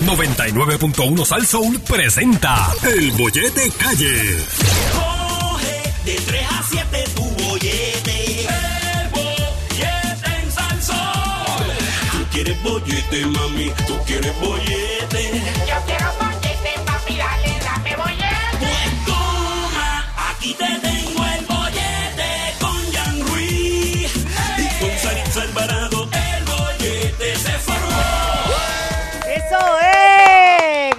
99.1 Sal Soul presenta El Bollete Calle. Coge de 3 a 7 tu bollete. El bollete en Salsón. Tú quieres bollete, mami. Tú quieres bollete. Yo quiero bollete, papi, dale, dame bollete. Pues toma, aquí te tengo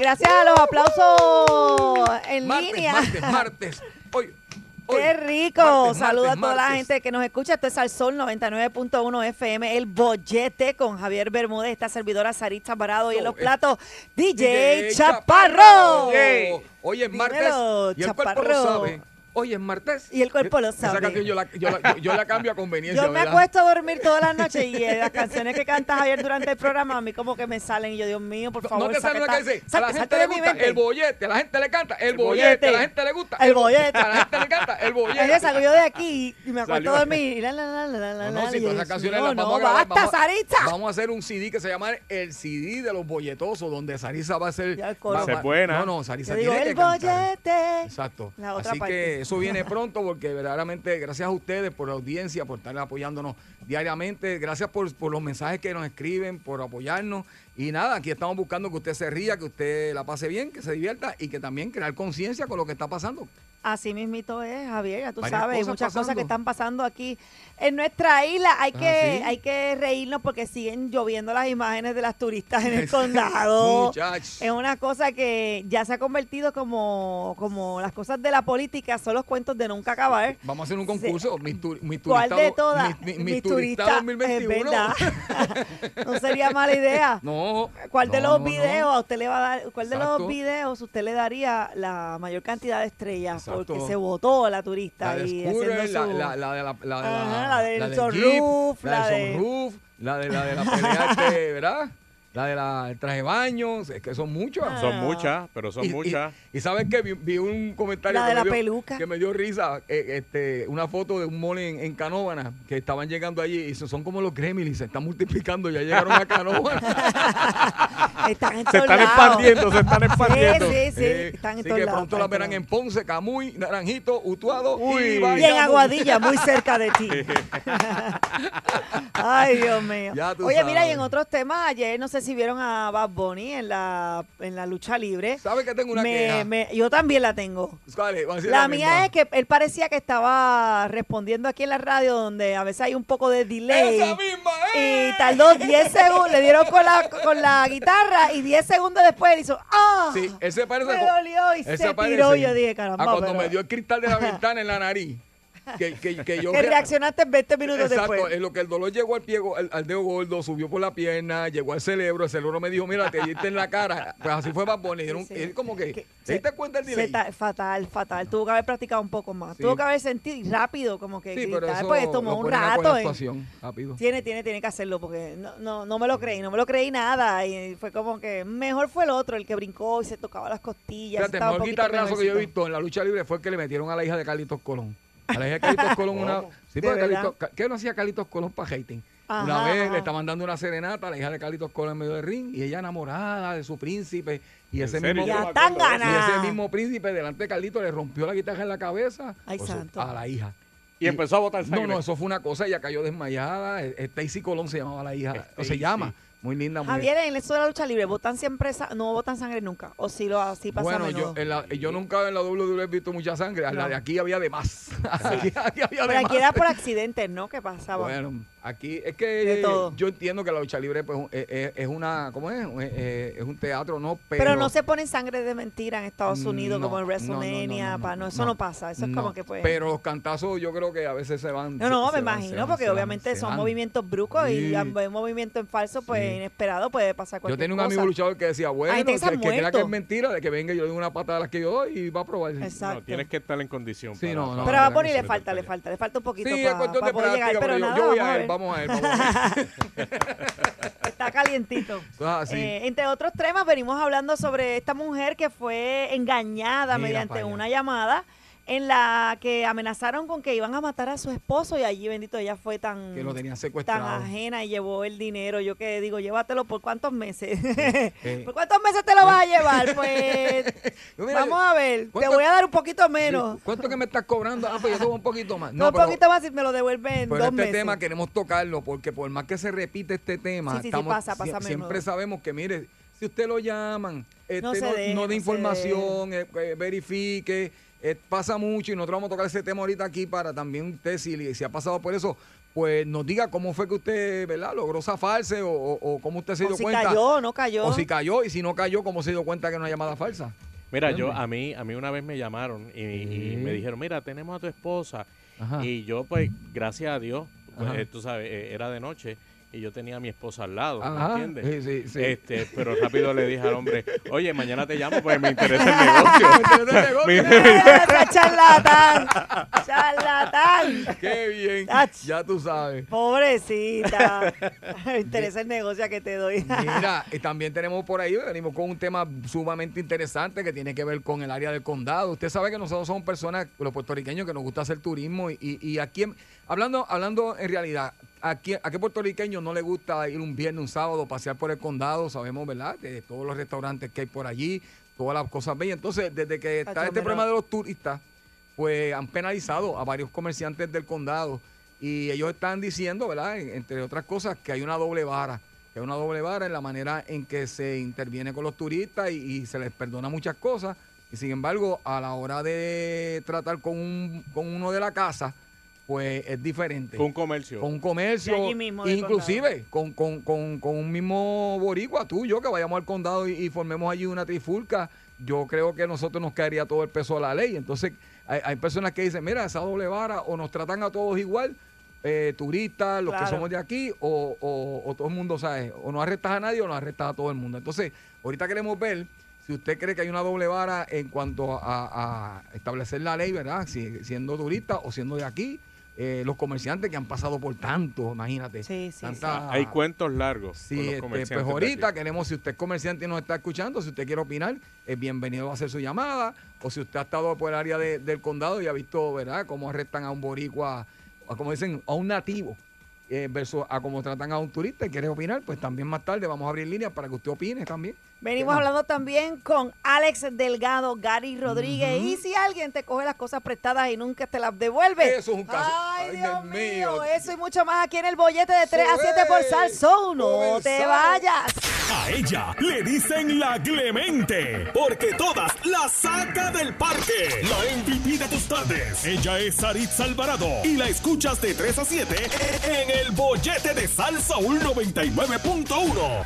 Gracias a los aplausos en Martes, línea. martes, martes. Hoy, hoy. Qué rico. Martes, a toda la gente que nos escucha. Esto es Al Sol 99.1 FM, El Bollete con Javier Bermúdez, esta servidora Sarita Parado y en los platos DJ, DJ Chaparro. Yay. Hoy es martes Dímelo, y el cuerpo Chaparro. lo sabe. Hoy es martes. Y el cuerpo lo Esa sabe. canción yo la, yo la- yo la cambio a conveniencia, Yo me ¿verdad? acuesto a dormir todas las noches y eh, las canciones que canta Javier durante el programa a mí como que me salen y yo, Dios mío, por favor, No te sale una que dice, a la gente le gusta el bollete, a la gente le encanta el bollete. bollete, a la gente le gusta El bollete. a la gente le encanta el bollete. Entonces salgo yo de aquí y me acuesto a dormir y la la la la la la No, no, yo, pero esas canciones las vamos no, a grabar. basta, vamos, Saritza. Vamos a hacer un CD que se llama el CD de los bolletosos, donde Sarisa va a ser... El va- buena. No, no, Sarisa tiene el que cantar. bollete. Exacto. La otra Así parte. Eso viene pronto porque verdaderamente gracias a ustedes por la audiencia, por estar apoyándonos diariamente. Gracias por, por los mensajes que nos escriben, por apoyarnos. Y nada, aquí estamos buscando que usted se ría, que usted la pase bien, que se divierta y que también crear conciencia con lo que está pasando. Así mismito es, Javier, ya tú Varias sabes, hay cosas muchas cosas que están pasando aquí en nuestra isla. Hay Ah, que, ¿sí? hay que reírnos porque siguen lloviendo las imágenes de las turistas en el condado. Muchachos. Es una cosa que ya se ha convertido como, como las cosas de la política, son los cuentos de nunca acabar. Vamos a hacer un concurso. Mis, tu- mis ¿Cuál turistas de todas? mis turistas turistas, 2021. Es verdad. no sería mala idea. No. ¿Cuál de los no, videos no. a usted le va a dar, cuál de los videos usted le daría la mayor cantidad de estrellas Exacto. porque se votó la turista La de y Scooter, la, su la, la de la, la, de la, Ajá, la del Jeep, la, de- la de la de la pelea, este, ¿verdad? La de la del traje de baño, es que son muchos. Ah. Son muchas, pero son Y- y- muchas. Y, sabes que vi, vi un comentario La que, de me la dio, peluca. que me dio risa, eh, este, una foto de un mole en, en Canóvana que estaban llegando allí y son como los gremlins, se están multiplicando, ya llegaron a Canóvana. están en Se están lados. expandiendo, se están Sí, expandiendo. sí, sí, Eh, están en así que lados, pronto las verán en Ponce, Camuy, Naranjito, Utuado Uy. y y en. Aguadilla, muy cerca de ti. Ay, Dios mío. Oye, mira, y en otros temas, ayer no sé si vieron a Bad Bunny en la, en la lucha libre. ¿Sabes que tengo una Me- queja? me- yo también la tengo. Vamos a La misma. mía es que él parecía que estaba respondiendo aquí en la radio, donde a veces hay un poco de delay. ¡Esa misma es! Y tardó 10 segundos, le dieron con la, con la guitarra y 10 segundos después él hizo ¡Ah! Sí, ese parece. Me dolió y se tiró. Yo dije, caramba, A cuando pero- me dio el cristal de la ventana en la nariz. Que, que, que yo que rea- reaccionaste 20 minutos Exacto, después. en lo que el dolor llegó al pie, al, al dedo gordo, subió por la pierna, llegó al cerebro, el cerebro me dijo, mira, te diste en la cara. Pues así fue Bad Bunny. Dieron- Sí. él como que, ¿te diste cuenta el delay? ta- fatal, fatal. Tuvo que haber practicado un poco más. Sí. Tuvo que haber sentido rápido, como que Sí, pero gritar, eso pues tomó un rato. en- rápido. Tiene, tiene, tiene que hacerlo porque no, no, no me lo creí, no me lo creí nada. Y fue como que mejor fue el otro, el que brincó y se tocaba las costillas. Fíjate, el mejor guitarrazo que yo he visto en la lucha libre fue el que le metieron a la hija de Carlitos Colón. A la hija de Carlitos Colón una... Sí. Carlitos- Ca- ¿Qué no hacía Carlitos Colón para hating? Una vez ajá. le estaban dando una serenata a la hija de Carlitos Colón en medio del ring y ella enamorada de su príncipe y ¿En ese mismo... Y ese príncipe delante de Carlitos le rompió la guitarra en la cabeza Ay, por su- santo. a la hija. Y empezó a botar sangre. No, no, eso fue una cosa, ella cayó desmayada. eh, Stacy Colón se llamaba la hija, o se llama. Muy linda, muy Javier, en eso de la lucha libre, ¿votan siempre, no votan sangre nunca? ¿O si lo así pasa Bueno, yo, en la- yo nunca en la WWE he visto mucha sangre. A La No. de aquí había de más. aquí, aquí había de Pero aquí más. era por accidentes, ¿no? ¿Qué pasaba? Bueno, aquí es que yo entiendo que la lucha libre pues, es, una, ¿cómo es? Es, es- es un teatro, ¿no? Pero, pero, no se ponen sangre de mentira en Estados Unidos No, como en WrestleMania. no, no, pa- no, no, eso no, no. pasa. Eso es como que pues... Pero los cantazos yo creo que a veces se van. No, no, se- me se imagino, van, porque van, obviamente son van. movimientos bruscos y Sí. un movimiento en falso, pues Sí. inesperado, puede pasar Yo cualquier tenía un cosa. amigo luchador que decía, bueno, que, crea que es mentira, de que venga y yo le doy una patada a las que yo doy y va a probar. Exacto. No, tienes que estar en condición. Sí, para- no, no, Pero a Bonnie le falta, le falta, le falta un poquito Sí, es para cuestión de poder llegar. Pero yo, nada, yo vamos a ver, vamos a. Está calientito. Así. Eh, entre otros temas, venimos hablando sobre esta mujer que fue engañada Mira mediante una llamada en la que amenazaron con que iban a matar a su esposo y allí, bendito, ella fue tan, Que lo tenían tan ajena y llevó el dinero. Yo que digo, llévatelo por cuántos meses. eh. ¿Por cuántos meses te lo vas a llevar? Pues mira, vamos a ver, te ¿cuánto- voy a dar un poquito menos. ¿Cuánto que me estás cobrando? Ah, pues yo tengo un poquito más. No, un pero- poquito más y me lo devuelven en Pero dos este meses. tema queremos tocarlo porque por más que se repite este tema, Sí, sí, sí, estamos, pasa, pasa sie- a siempre menudo. sabemos que, mire, si usted lo llaman, este, No no, deje, no no de información, eh, eh, verifique, eh, pasa mucho y nosotros vamos a tocar ese tema ahorita aquí para también usted, si, si ha pasado por eso, pues nos diga cómo fue que usted, ¿verdad? Logró zafarse o, o, o cómo usted se o dio si cuenta. cayó, no cayó. O si cayó y si no cayó, cómo se dio cuenta que era una llamada falsa. Mira, yo a mí a mí una vez me llamaron y, me dijeron, mira, tenemos a tu esposa. Ajá. Y yo, pues, gracias a Dios, pues, Ajá. eh, tú sabes, eh, era de noche y yo tenía a mi esposa al lado, ¿me entiendes? sí, sí, sí. Este, pero rápido le dije al hombre, oye, mañana te llamo porque me interesa el negocio. interesa el negocio. Me- ¡Ese charlatán! ¡Charlatán! Qué bien. Ya tú sabes. Pobrecita. Me interesa el negocio que te doy. Mira, y también tenemos por ahí, venimos con un tema sumamente interesante que tiene que ver con el área del condado. Usted sabe que nosotros somos personas, los puertorriqueños, que nos gusta hacer turismo y, y aquí, en- hablando, hablando en realidad, aquí, ¿a qué puertorriqueño no le gusta ir un viernes, un sábado, pasear por el condado? Sabemos, ¿verdad? De todos los restaurantes que hay por allí, todas las cosas bellas. Entonces, desde que está este problema de los turistas, pues han penalizado a varios comerciantes del condado y ellos están diciendo, ¿verdad? En- Entre otras cosas, que hay una doble vara, que hay una doble vara en la manera en que se interviene con los turistas y, y se les perdona muchas cosas y sin embargo a la hora de tratar con, un, con uno de la casa, pues es diferente. Con un comercio. Con un comercio, De allí mismo, inclusive con, con, con, con un mismo boricua, tú y yo, que vayamos al condado y, y formemos allí una trifulca, yo creo que a nosotros nos caería todo el peso de la ley. Entonces, hay, hay personas que dicen, mira, esa doble vara, o nos tratan a todos igual, eh, turistas, los Claro. que somos de aquí, o, o- o todo el mundo, ¿sabes? O no arrestas a nadie o no arrestas a todo el mundo. Entonces, ahorita queremos ver si usted cree que hay una doble vara en cuanto a, a establecer la ley, ¿verdad? Si, siendo turista o siendo de aquí, eh, los comerciantes que han pasado por tanto, imagínate. Sí, sí, tanta- Hay cuentos largos. Sí, con los este, comerciantes pues ahorita queremos, si usted es comerciante y nos está escuchando, si usted quiere opinar, es bienvenido a hacer su llamada. O si usted ha estado por el área de- del condado y ha visto, ¿verdad?, cómo arrestan a un boricua, como dicen, a un nativo, eh, versus a cómo tratan a un turista y quiere opinar, pues también más tarde vamos a abrir líneas para que usted opine también. Venimos hablando también con Alex Delgado, Gary Rodríguez. Y si alguien te coge las cosas prestadas y nunca te las devuelve. Eso es un caso. Ay, Ay, Dios mío. mío. Eso y mucho más aquí en el bollete de 3 a Eso 7 por. Salsón. No te vayas. A ella le dicen la Clemente, porque todas la saca del parque. La MVP de tus tardes. Ella es Saritza Alvarado y la escuchas de 3 a 7 en el bollete de Salsa 99.1.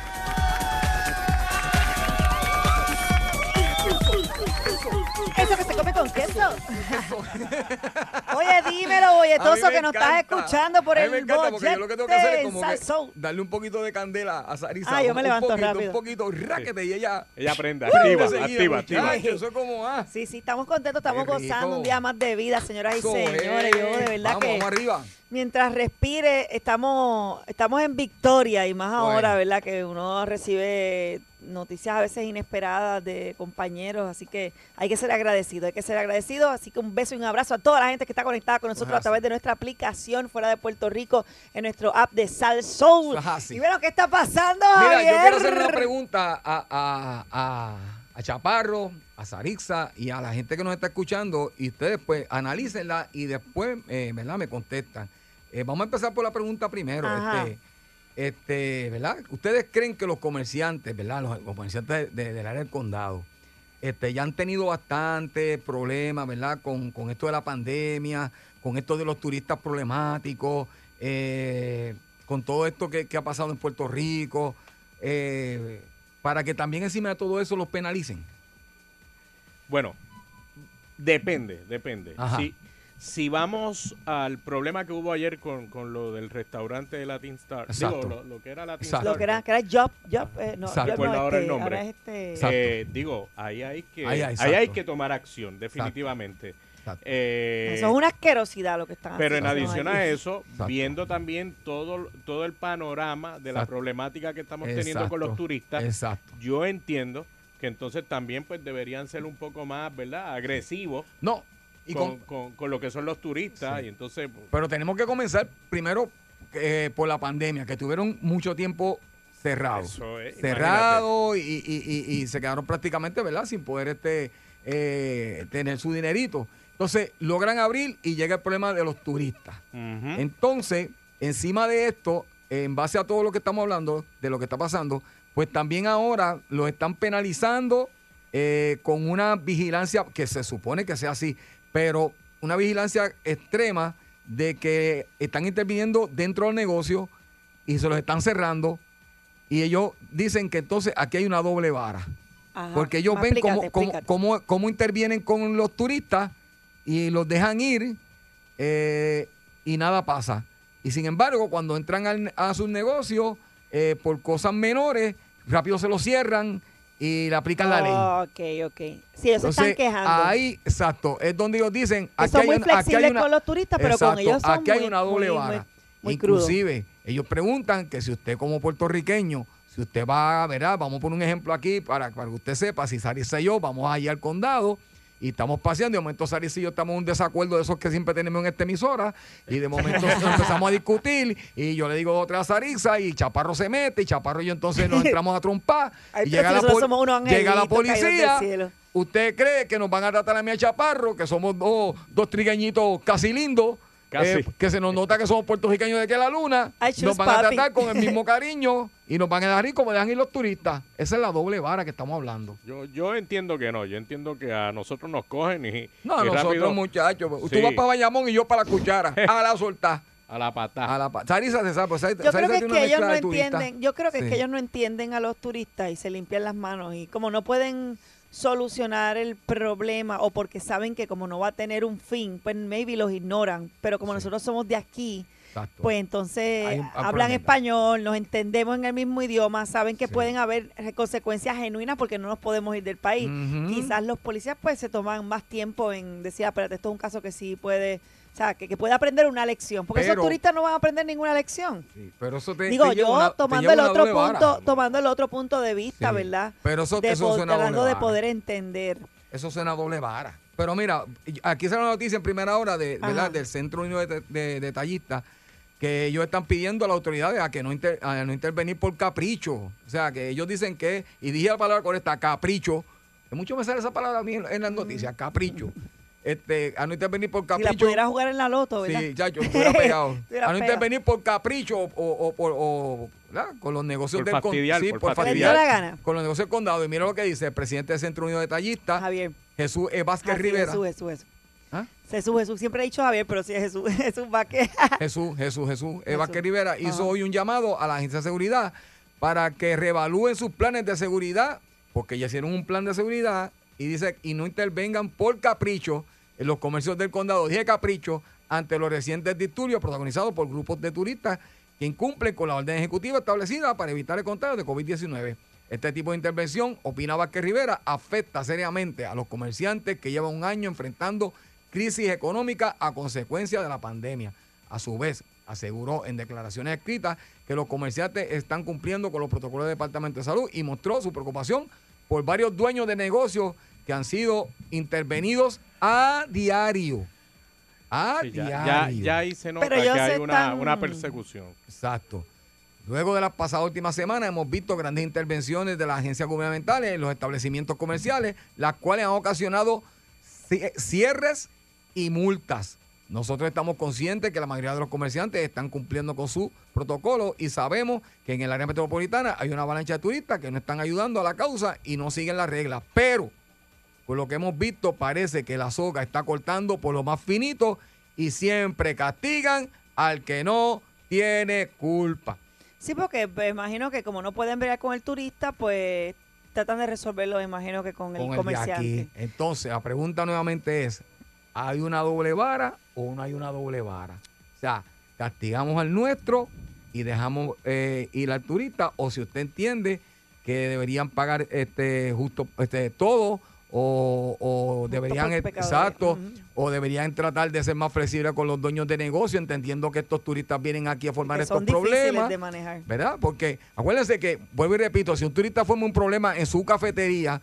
Eso que se come con queso. Oye, dímelo, bolletoso, A que nos estás escuchando por A mí el me encanta porque yo lo que tengo que hacer es como que darle un poquito de candela a Sarisa. Ah, yo un- me levanto poquito, rápido. Un poquito, raquete, y ella... Ella aprende, prende activa, activa, activa. Eso es como, ah, Sí, sí, estamos contentos, estamos gozando un día más de vida, señoras y señores. es. Yo de verdad vamos, que vamos arriba. Mientras respire, estamos, estamos en victoria y más ahora, Bueno. ¿verdad? Que uno recibe noticias a veces inesperadas de compañeros, así que hay que ser agradecido, hay que ser agradecido, así que un beso y un abrazo a toda la gente que está conectada con nosotros a través así. de nuestra aplicación fuera de Puerto Rico, en nuestro app de Sal Soul. Eso es así. Y bueno, ¿qué está pasando, Mira, Javier? yo quiero hacer una pregunta a, a, a, a Chaparro, a Sarixa y a la gente que nos está escuchando y ustedes pues analícenla y después, eh, ¿verdad? Me contestan. Eh, vamos a empezar por la pregunta primero. Ajá. Este, este, ¿verdad? ¿Ustedes creen que los comerciantes, ¿verdad? Los, comerciantes de- del área del condado, este, ya han tenido bastante problemas, ¿verdad? Con, con esto de la pandemia, con esto de los turistas problemáticos, eh, con todo esto que, que ha pasado en Puerto Rico, eh, para que también encima de todo eso los penalicen. Bueno, depende, depende. Ajá. Si, si vamos al problema que hubo ayer con, con lo del restaurante de Latin Star, Exacto. digo, lo, lo que era Latin Exacto. Lo que era, que era Job, Job, eh, no, Exacto. Job no, ahora el este, nombre. ahora es este-. Eh, digo, ahí hay que, Ahí hay, ahí exacto. hay que tomar acción, definitivamente. Exacto. Eh, Eso es una asquerosidad lo que están pero en haciendo adición allí. a eso, Exacto. viendo también todo, todo el panorama de la Exacto. problemática que estamos teniendo con los turistas, Exacto. yo entiendo que entonces también pues deberían ser un poco más, ¿verdad? Agresivos. No, Y con, con- lo que son los turistas. Y entonces, pues, Pero tenemos que comenzar primero eh, por la pandemia, que tuvieron mucho tiempo cerrados. Eso es, cerrados y, y- y- y se quedaron prácticamente, ¿verdad? Sin poder este eh, tener su dinerito. Entonces logran abrir y llega el problema de los turistas. Entonces, encima de esto, en base a todo lo que estamos hablando, de lo que está pasando, pues también ahora lo están penalizando eh, con una vigilancia que se supone que sea así, pero una vigilancia extrema de que están interviniendo dentro del negocio y se los están cerrando. Y ellos dicen que entonces aquí hay una doble vara. Ajá. Porque ellos ven cómo, cómo, cómo- cómo intervienen con los turistas y los dejan ir eh, y nada pasa. Y sin embargo, cuando entran al- a sus negocios eh, por cosas menores, rápido se lo cierran y le aplican la ley. Ok, ok. Sí, se están quejando. ahí, exacto, es donde ellos dicen, aquí son hay, muy una- aquí hay flexibles una- con los turistas, pero con Exacto, ellos son aquí hay muy- una doble muy- vara. muy- muy crudo. Inclusive, ellos preguntan que si usted como puertorriqueño, si usted va, verá, vamos a poner un ejemplo aquí para, para que usted sepa, si y yo vamos allá al condado y estamos paseando, y de momento Sarisa y yo estamos en un desacuerdo de esos que siempre tenemos en esta emisora, y de momento empezamos a discutir, y yo le digo otra a Sarisa, y Chaparro se mete, y Chaparro y yo entonces nos entramos a trompar, y llega la, somos llega la policía. ¿Usted cree que nos van a tratar a mí a Chaparro, que somos dos, dos trigueñitos casi lindos. Eh, que se nos nota que somos puertorriqueños de que la luna, nos van a tratar con el mismo cariño y nos van a dejar ir como dejan ir los turistas? Esa es la doble vara que estamos hablando. yo, yo entiendo que no. Yo entiendo que a nosotros nos cogen y, No, y nosotros rápido muchachos, Sí. tú vas para Bayamón y yo para la cuchara, a la soltar. a la patada. A la pa- Sarisa se sabe, pues, Sarisa Yo creo que es que ellos no entienden, yo creo que es que ellos no entienden a los turistas y se limpian las manos y como no pueden solucionar el problema o porque saben que como no va a tener un fin, pues maybe los ignoran, pero como Sí. nosotros somos de aquí, Exacto. pues entonces un- hablan español, nos entendemos en el mismo idioma, saben que Sí. pueden haber consecuencias genuinas porque no nos podemos ir del país. Quizás los policías pues se toman más tiempo en decir, "Ah, espérate, esto es un caso que sí puede, o sea, que, que puede aprender una lección, porque Pero- esos turistas no van a aprender ninguna lección. Sí, pero eso te, Digo te yo, una- tomando el otro vara. punto, tomando el otro punto de vista, Sí. ¿verdad? Pero eso, de eso suena doble de poder entender. Eso suena doble vara. Pero mira, aquí sale una noticia en primera hora de. ¿verdad? del Centro Unido de, de- de Tallistas que ellos están pidiendo a las autoridades a que no, inter- a no intervenir por capricho. O sea, que ellos dicen que, y dije la palabra correcta, capricho, que mucho me sale esa palabra a mí en, en las noticias, capricho. Este, a no intervenir por Si la capricho. pudiera jugar en la loto, ¿verdad? Sí, ya, yo estuviera pegado. A no intervenir por capricho o, o- o por- o, con los negocios Por del con- fastidiar, sí, por por fastidiar la gana. con los negocios del condado. Y mira lo que dice el presidente del Centro Unido de Tallistas, Javier. Jesús E. Vázquez Rivera. Jesús, Jesús, Jesús. ¿Ah? Jesús, Jesús. Siempre he dicho Javier, pero sí es Jesús. Jesús Vázquez. Jesús, Jesús, Jesús. E. Jesús. Vázquez Rivera hizo Ajá. hoy un llamado a la agencia de seguridad para que reevalúen sus planes de seguridad, porque ya hicieron un plan de seguridad y dice, y no intervengan por capricho en los comercios del condado. Dije capricho ante los recientes disturbios protagonizados por grupos de turistas que incumplen con la orden ejecutiva establecida para evitar el contagio de COVID-19. Este tipo de intervención, opina Vázquez Rivera, afecta seriamente a los comerciantes que llevan un año enfrentando crisis económica a consecuencia de la pandemia. A su vez, aseguró en declaraciones escritas que los comerciantes están cumpliendo con los protocolos del Departamento de Salud y mostró su preocupación por varios dueños de negocios que han sido intervenidos a diario. A Sí, ya, diario. ya, ya ahí se nota Pero que hay una, una persecución. Exacto. Luego de las pasadas últimas semanas hemos visto grandes intervenciones de las agencias gubernamentales en los establecimientos comerciales, las cuales han ocasionado ci- cierres y multas. Nosotros estamos conscientes que la mayoría de los comerciantes están cumpliendo con su protocolo y sabemos que en el área metropolitana hay una avalancha de turistas que no están ayudando a la causa y no siguen las reglas. Pero, por lo que hemos visto, parece que la soga está cortando por lo más finito y siempre castigan al que no tiene culpa. Sí, porque me imagino que como no pueden ver con el turista, pues tratan de resolverlo, me imagino que con, con el comerciante. aquí. Entonces, la pregunta nuevamente es, ¿hay una doble vara o no hay una doble vara? O sea, castigamos al nuestro y dejamos eh, ir al turista, o si usted entiende que deberían pagar este justo este todo o, o deberían pecadores. exacto o deberían tratar de ser más flexibles con los dueños de negocio entendiendo que estos turistas vienen aquí a formar estos son problemas de manejar. ¿verdad? Porque acuérdense que, vuelvo y repito, si un turista forma un problema en su cafetería,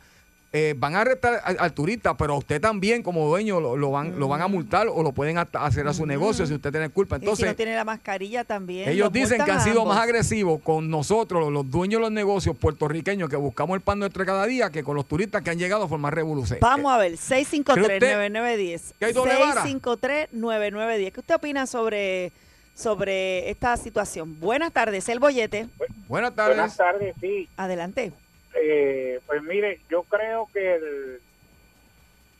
eh, van a arrestar al, al turista, pero a usted también como dueño lo, lo van, lo van a multar o lo pueden hasta hacer a su negocio si usted tiene culpa. y si Entonces, no tiene la mascarilla también. ellos los dicen que han sido más agresivos con nosotros, los dueños de los negocios puertorriqueños que buscamos el pan nuestro cada día, que con los turistas que han llegado a formar revolución. Vamos a ver, ¿Cree 653-9910. que hay doble vara? 653-9910. ¿Qué usted opina sobre, sobre esta situación? Buenas tardes, el bollete. Buenas tardes. Buenas tardes, sí. Adelante. Eh, pues mire, yo creo que el,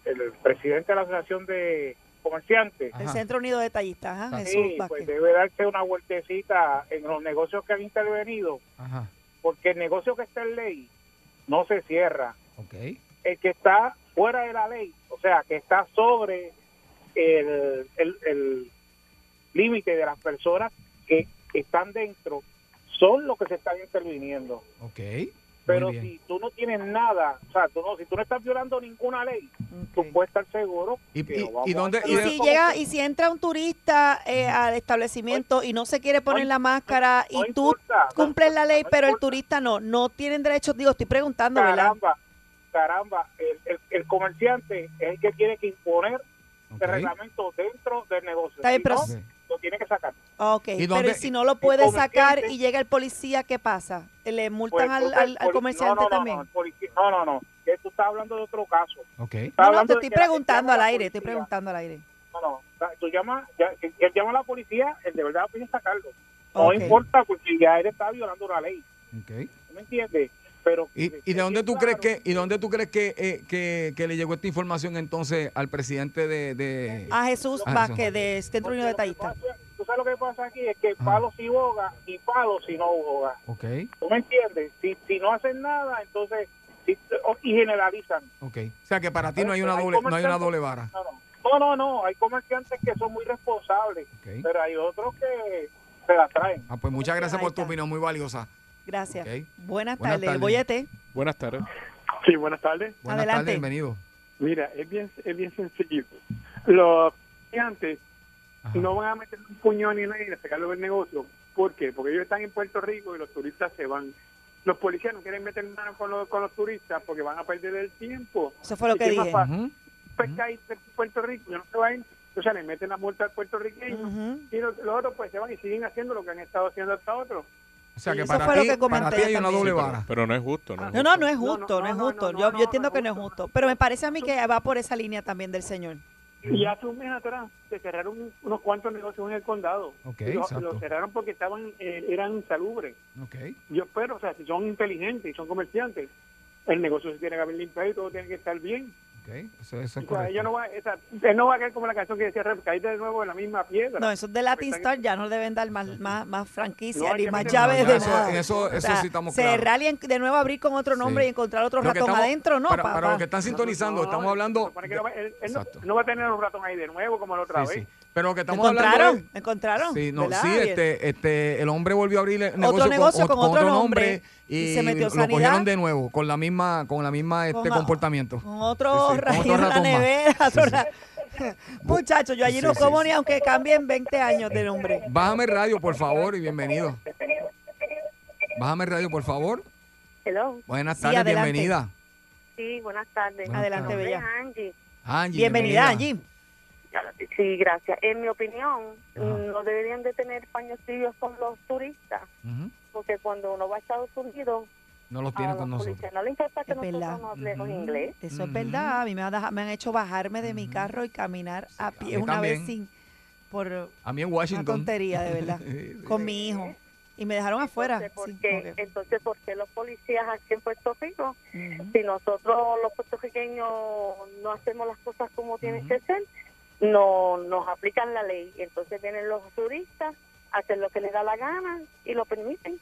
el presidente de la Asociación de Comerciantes, El Ajá. Centro Unido de Tallistas, ajá, Jesús sí, pues debe darse una vueltecita en los negocios que han intervenido, Ajá. porque el negocio que está en ley no se cierra. Ok. El que está fuera de la ley, o sea, que está sobre el el- el límite de las personas que están dentro, son los que se están interviniendo. Ok. Pero si tú no tienes nada, o sea, tú no, si tú no estás violando ninguna ley, tú Ok. puedes estar seguro. ¿Y- que y- lo vamos y a dónde- Y si llega y si entra un turista eh, al establecimiento y no se quiere poner la máscara no y tú importa, no cumples la ley, no pero el turista no, no tienen derecho, digo, estoy preguntando, ¿verdad? caramba, caramba, el, el- el comerciante es el que tiene que imponer el reglamento dentro del negocio. Está bien, Si pero- no. Lo tiene que sacar. Ok, ¿Y pero dónde- ¿y si no lo puede sacar y llega el policía, ¿qué pasa? ¿Le multan Pues, al, al- al comerciante no, no, no, también? No, policía- no, no, no, que tú estás hablando de otro caso. Ok. No, no, te estoy preguntando al aire, estoy preguntando al aire. No, no, tú llamas, ya, él llama a la policía, él de verdad que sacarlo. No Ok. importa porque ya él está violando la ley. Ok. ¿tú ¿Me entiendes? Pero ¿Y, y de dónde tú crees que y de dónde tú crees que, eh, que, que le llegó esta información entonces al presidente de, de- A Jesús Vázquez de Centro Unido de Tallistas. Tú sabes lo que pasa aquí es que Ah. palo si boga y palo si no boga. Ok, ¿Tú me entiendes? Si, si no hacen nada, entonces si- y generalizan. ok. O sea que para ti no hay una Hay doble, no hay una doble vara. No, no, no, no, no. Hay comerciantes que son muy responsables, pero hay otros que se la traen. Ah, pues muchas gracias por tu opinión, muy valiosa. Gracias. Buenas Buenas tardes, el tardes. bollete. Buenas tardes. Sí, buenas tardes. Buenas Adelante. tardes, bienvenido. Mira, es bien, es bien sencillo. Los estudiantes Ajá. no van a meter un puño ni nada y a sacarlo del negocio. ¿Por qué? Porque ellos están en Puerto Rico y los turistas se van. Los policías no quieren meter mano con los, con los turistas porque van a perder el tiempo. Eso fue lo ¿Y que más dije. Pesca ahí en Puerto Rico, ya no se van. O sea, le meten la multa al puertorriqueño Ujú. y los, los otros pues se van y siguen haciendo lo que han estado haciendo hasta otros. O sea que Eso para fue lo ti, que comenté para ti hay una doble Sí, pero, vara. pero no es justo, ¿no? No, no, no es justo, no, no, es justo. no, yo, no, yo entiendo no que no es justo. Pero me parece a mí que va por esa línea también del señor. Y hace un mes atrás se cerraron unos cuantos negocios en el condado. Ok, Y lo-. Los cerraron porque estaban eh, eran insalubres. Ok. Yo espero, o sea, si son inteligentes y son comerciantes, el negocio se tiene que haber limpiado y todo tiene que estar bien. Ok, eso, eso es O sea, correcto. ella no va, esa, él no va a caer como la canción que decía, Rep, caer de nuevo en la misma piedra. No, esos de Latin Star ya no deben dar más, más, más franquicia No, ni más llaves de eso- nada. en eso- O eso sea, sí estamos Cerrar claros. y en- de nuevo abrir con otro nombre Sí. y encontrar otro ratón estamos- adentro, no, para, papá. para los que están sintonizando, No, estamos no, hablando. supone que no va- él- él no va a tener un ratón ahí de nuevo como la otra Sí, vez. sí. Pero lo que estamos hablando ¿Encontraron? es- ¿Encontraron? Sí, no, ¿Verdad, sí, este, este, el hombre volvió a abrir el negocio, negocio con otro nombre, y, y se metió lo sanidad. cogieron de nuevo con la misma, con la misma este Con comportamiento. Con otro Sí, sí, con rayo otro en la nevera. Sí, otro ra- Muchachos, yo allí Sí, no como sí. ni aunque cambien 20 años de nombre. Bájame el radio, por favor, y bienvenido. Bájame el radio, por favor. Hello. Buenas tardes, bienvenida. Sí, buenas tardes. Buenas Adelante, Mi nombre Bella. es Angie. Angie, Bienvenida, Angie. Sí, gracias. En mi opinión, Ajá. no deberían de tener paños tibios con los turistas, porque cuando uno va a Estados Unidos, No los tienen los con nosotros. policías no le importa que Es nosotros verdad. no hablemos inglés. Eso es verdad. A mí me, ha deja- me han hecho bajarme de mi carro y caminar a a pie una vez sin por A mí en una Washington. tontería, de verdad. Sí, sí. con mi hijo. Y me dejaron afuera. Entonces, ¿por Sí, qué, que- entonces, ¿por qué los policías aquí en Puerto Rico, si nosotros los puertorriqueños no hacemos las cosas como tienen que ser, no nos aplican la ley? Entonces vienen los turistas, hacen lo que les da la gana y lo permiten.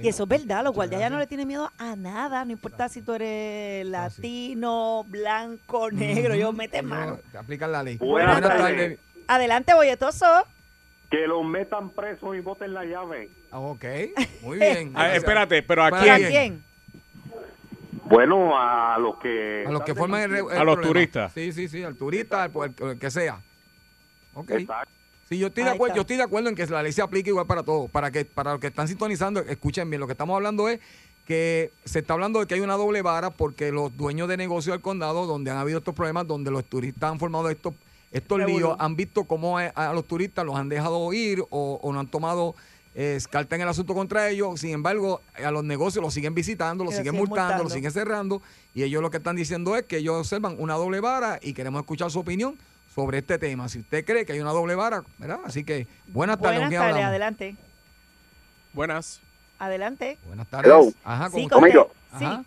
Y eso es verdad, los guardias ya no le tienen miedo a nada, no importa si tú eres Ah, latino, blanco, negro, ellos meten mano. te aplican la ley. Buenas tardes. Adelante, bolletoso. Que los metan presos y boten la llave. Ah, Ok, muy bien. Ah, espérate, pero ¿a Para ¿Para quién? bien. quién? Bueno, a los que... A los que forman el, A los turistas. Sí, sí, sí, al turista, al, al- al que sea. Ok. Exacto. Sí, yo estoy de acuerdo, está. yo estoy de acuerdo en que la ley se aplique igual para todos, para que para los que están sintonizando, escuchen bien, lo que estamos hablando es que se está hablando de que hay una doble vara porque los dueños de negocios del condado, donde han habido estos problemas, donde los turistas han formado estos, estos líos, han visto cómo a, a los turistas los han dejado ir o, o no han tomado carta en el asunto contra ellos. Sin embargo, a los negocios los siguen visitando, los siguen siguen multando, multando. los siguen cerrando. Y ellos lo que están diciendo es que ellos observan una doble vara y queremos escuchar su opinión sobre este tema. Si usted cree que hay una doble vara, ¿verdad? Así que buenas tardes. ¿con Buenas tardes, adelante. Buenas. Adelante. Buenas tardes. Hello. Ajá, Sí, ¿cómo con está? Conmigo. Sí.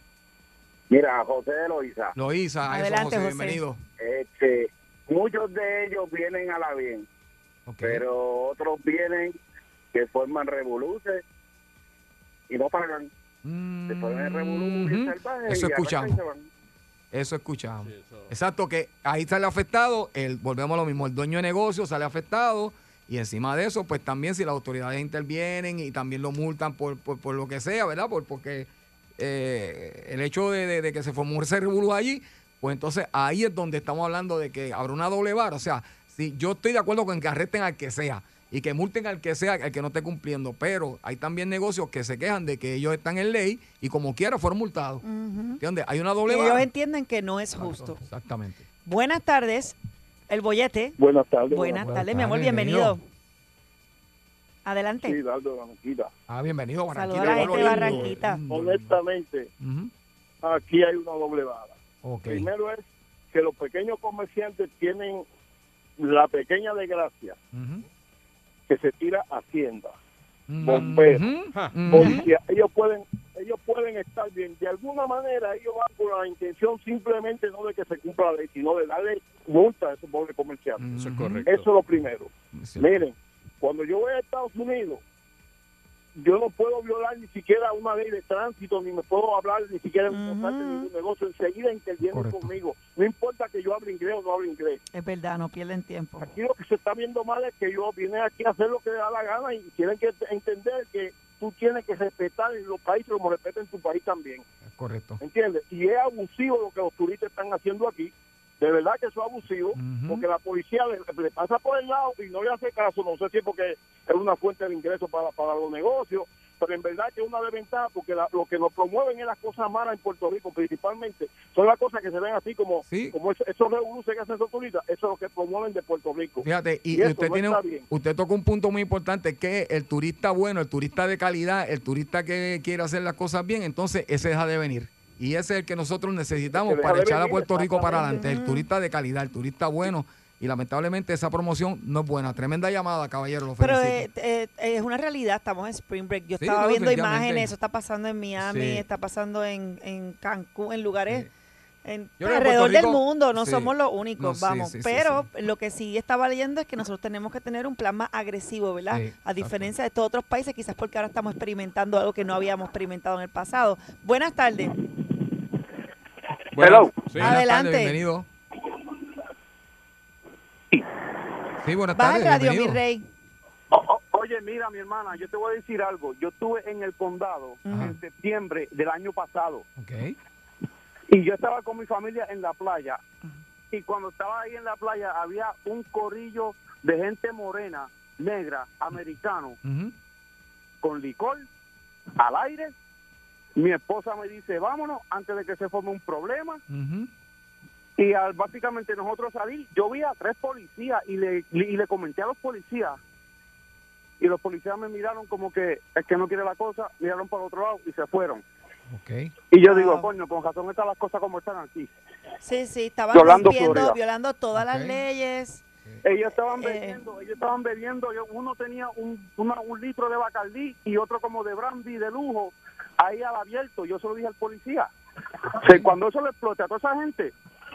Mira, José de Loiza, Loíza, a eso, Adelante, José, José. bienvenido. este, muchos de ellos vienen a la bien, pero otros vienen que forman revoluciones y no pagan. Mm, Se ponen en revoluciones salvajes Eso y arrancan y escuchamos. se van. Eso escuchamos. Sí, eso. Exacto, que ahí sale afectado, el, volvemos a lo mismo, el dueño de negocio sale afectado y encima de eso, pues también si las autoridades intervienen y también lo multan por, por, por lo que sea, ¿verdad? Por, porque eh, el hecho de, de- de que se formó ese revolú allí, pues entonces ahí es donde estamos hablando de que habrá una doble vara. O sea, si yo estoy de acuerdo con que arresten al que sea y que multen al que sea, al que no esté cumpliendo, pero hay también negocios que se quejan de que ellos están en ley y como quiera fueron multados. Ujú. ¿Entiendes? Hay una Y doble ellos vara. entienden que no es justo. Exactamente. Buenas tardes, el bollete. Buenas tardes. Buenas buenas tardes, mi amor, bienvenido. bienvenido. Adelante. Sí, Dardo Barranquita. Ah, bienvenido, Barranquita. a la gente Barranquita. Honestamente, aquí hay una doble vara. Ok. Primero es que los pequeños comerciantes tienen la pequeña desgracia. Que se tira Hacienda, Ujú. Bombero. Ujú. policía. Ellos pueden ellos pueden estar bien. De alguna manera ellos van con la intención simplemente no de que se cumpla la ley, sino de darle multa a esos pobres comerciantes. Eso es correcto. Eso es lo primero. Sí. Miren, cuando yo voy a Estados Unidos, yo no puedo violar ni siquiera una ley de tránsito, ni me puedo hablar ni siquiera en Ujú. parte de ningún negocio. Enseguida intervienen Correcto. conmigo. No importa que yo hable inglés o no hable inglés. Es verdad, no pierden tiempo. Aquí lo que se está viendo mal es que yo vine aquí a hacer lo que me da la gana y tienen que entender que tú tienes que respetar en los países como respeten tu país también. Es correcto. ¿Entiendes? Y es abusivo lo que los turistas están haciendo aquí. De verdad que eso es abusivo, porque la policía le, le pasa por el lado y no le hace caso. No sé si es porque es una fuente de ingreso para, para los negocios, pero en verdad que es una desventaja porque la- lo que nos promueven es las cosas malas en Puerto Rico, principalmente. Son las cosas que se ven así como, Sí. como eso- esos revoluciones que hacen esos turistas. Eso es lo que promueven de Puerto Rico. Fíjate, y, Y eso usted no tiene, usted toca un punto muy importante que el turista bueno, el turista de calidad, el turista que quiere hacer las cosas bien, entonces ese deja de venir. Y ese es el que nosotros necesitamos para echar a Puerto Rico para adelante. El turista de calidad, el turista bueno. Y lamentablemente esa promoción no es buena. Tremenda llamada, caballero. Lo Pero eh, eh, es una realidad, estamos en Spring Break. Yo Sí, estaba no, viendo imágenes, eso está pasando en Miami, Sí. está pasando en, en Cancún, en lugares Sí. en, alrededor del mundo, no sí. somos los únicos, No, vamos. sí, sí, Pero lo que sí estaba leyendo es que nosotros tenemos que tener un plan más agresivo, ¿verdad? Sí, A exacto. diferencia de todos otros países, quizás porque ahora estamos experimentando algo que no habíamos experimentado en el pasado. Buenas tardes. Hello. sí. Adelante. tardes, bienvenido. Sí, buenas Baja tardes. radio, mi rey. O- o- oye, mira, mi hermana, yo te voy a decir algo. Yo estuve en el condado Ajá. en septiembre del año pasado Ok. y yo estaba con mi familia en la playa. Y cuando estaba ahí en la playa había un corrillo de gente morena, negra, americano, con licor al aire. Mi esposa me dice, vámonos antes de que se forme un problema. Y al básicamente nosotros salir, yo vi a tres policías y le, y le comenté a los policías. Y los policías me miraron como que es que no quiere la cosa, miraron para otro lado y se fueron. Y yo Wow. digo, coño, con razón están las cosas como están aquí. Sí, sí, estaban Florida. violando todas las leyes. Ellos estaban Eh. bebiendo, ellos estaban bebiendo, yo- uno tenía un, una- un litro de Bacardí y otro como de brandy de lujo ahí al abierto. Yo se lo dije al policía. O sea, cuando eso le explote a toda esa gente,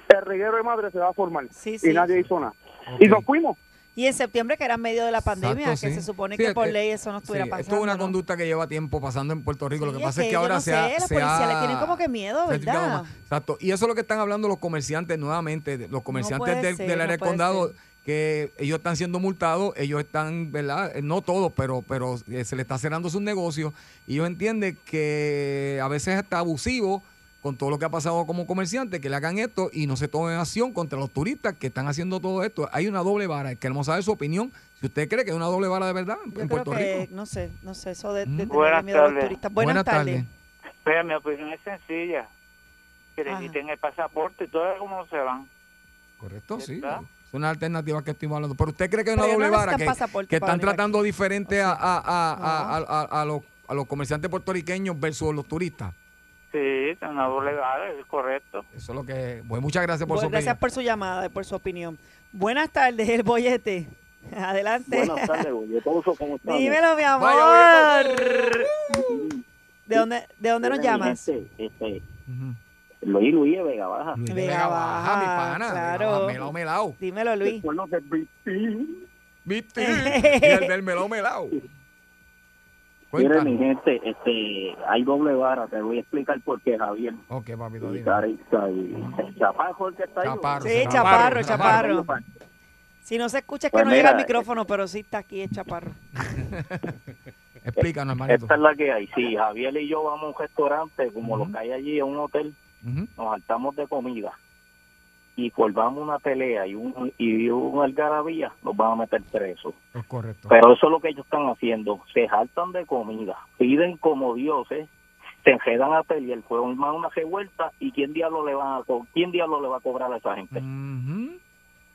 el reguero de madre se va a formar. Sí, Y sí. nadie hizo nada. Y nos fuimos. Y en septiembre, que era en medio de la pandemia, Exacto, que sí. se supone Sí, que por ley eso no estuviera Sí, pasando. esto es una ¿no? conducta que lleva tiempo pasando en Puerto Rico. lo que pasa es que, yo ahora no se sé, ha. los se policías le ha tienen como que miedo, ¿verdad? Exacto. Y eso es lo que están hablando los comerciantes nuevamente, los comerciantes puede del, ser, del no área del condado, ser. Que ellos están siendo multados, ellos están, ¿verdad? Eh, No todos, pero, pero eh, se le está cerrando sus negocios. Y ellos entienden que a veces está abusivo con todo lo que ha pasado como comerciante, que le hagan esto y no se tomen acción contra los turistas que están haciendo todo esto. Hay una doble vara. Queremos saber su opinión. Si usted cree que es una doble vara de verdad en Yo creo Puerto que, Rico. no sé, no sé, eso de, de Mm. miedo a los turistas. Buenas, tardes. Pero mi opinión es sencilla. Que le quiten el pasaporte y todo como se van. Correcto, sí. Es una alternativa que estoy hablando. Pero usted cree que es una Pero no doble vara, necesitan que, que están tratando diferente a, a, a, a, a- a- a los, a los comerciantes puertorriqueños versus los turistas. Sí, es una doble vara, es correcto. Eso es lo que... Pues muchas gracias por Bueno, su gracias opinión. por su llamada y por su opinión. Buenas tardes, el bollete. Adelante. Buenas tardes, bolletoso, ¿cómo estamos? Dímelo, mi amor. Vaya, ¿De dónde, ¿De dónde nos llamas? este, Ujú. Luis Luis de Vega Baja. Luis de Vega Baja, mi pana. claro. Melao, melao. Dímelo, Luis. Britín. ¿Viste? y el del melao, melao. Mire, mi gente, este, hay doble vara, te voy a explicar por qué, Javier. Ok, papito, dime. Chaparro el que está ahí. Chaparro, Sí, Chaparro, chaparro, chaparro. Si no se escucha es que Pues no llega al mira, micrófono, pero sí está aquí el chaparro. Explícanos, hermanito. Esta es la que hay. Sí, Javier y yo vamos a un restaurante como Ujú. los que hay allí, a un hotel, Nos saltamos de comida y formamos una pelea y un, y un algarabía, nos van a meter presos. Es correcto. Pero eso es lo que ellos están haciendo. Se jaltan de comida, piden como dioses, se enredan a pelear, forman una revuelta y quién diablo le va a quién diablo le va a cobrar a esa gente. Ujú.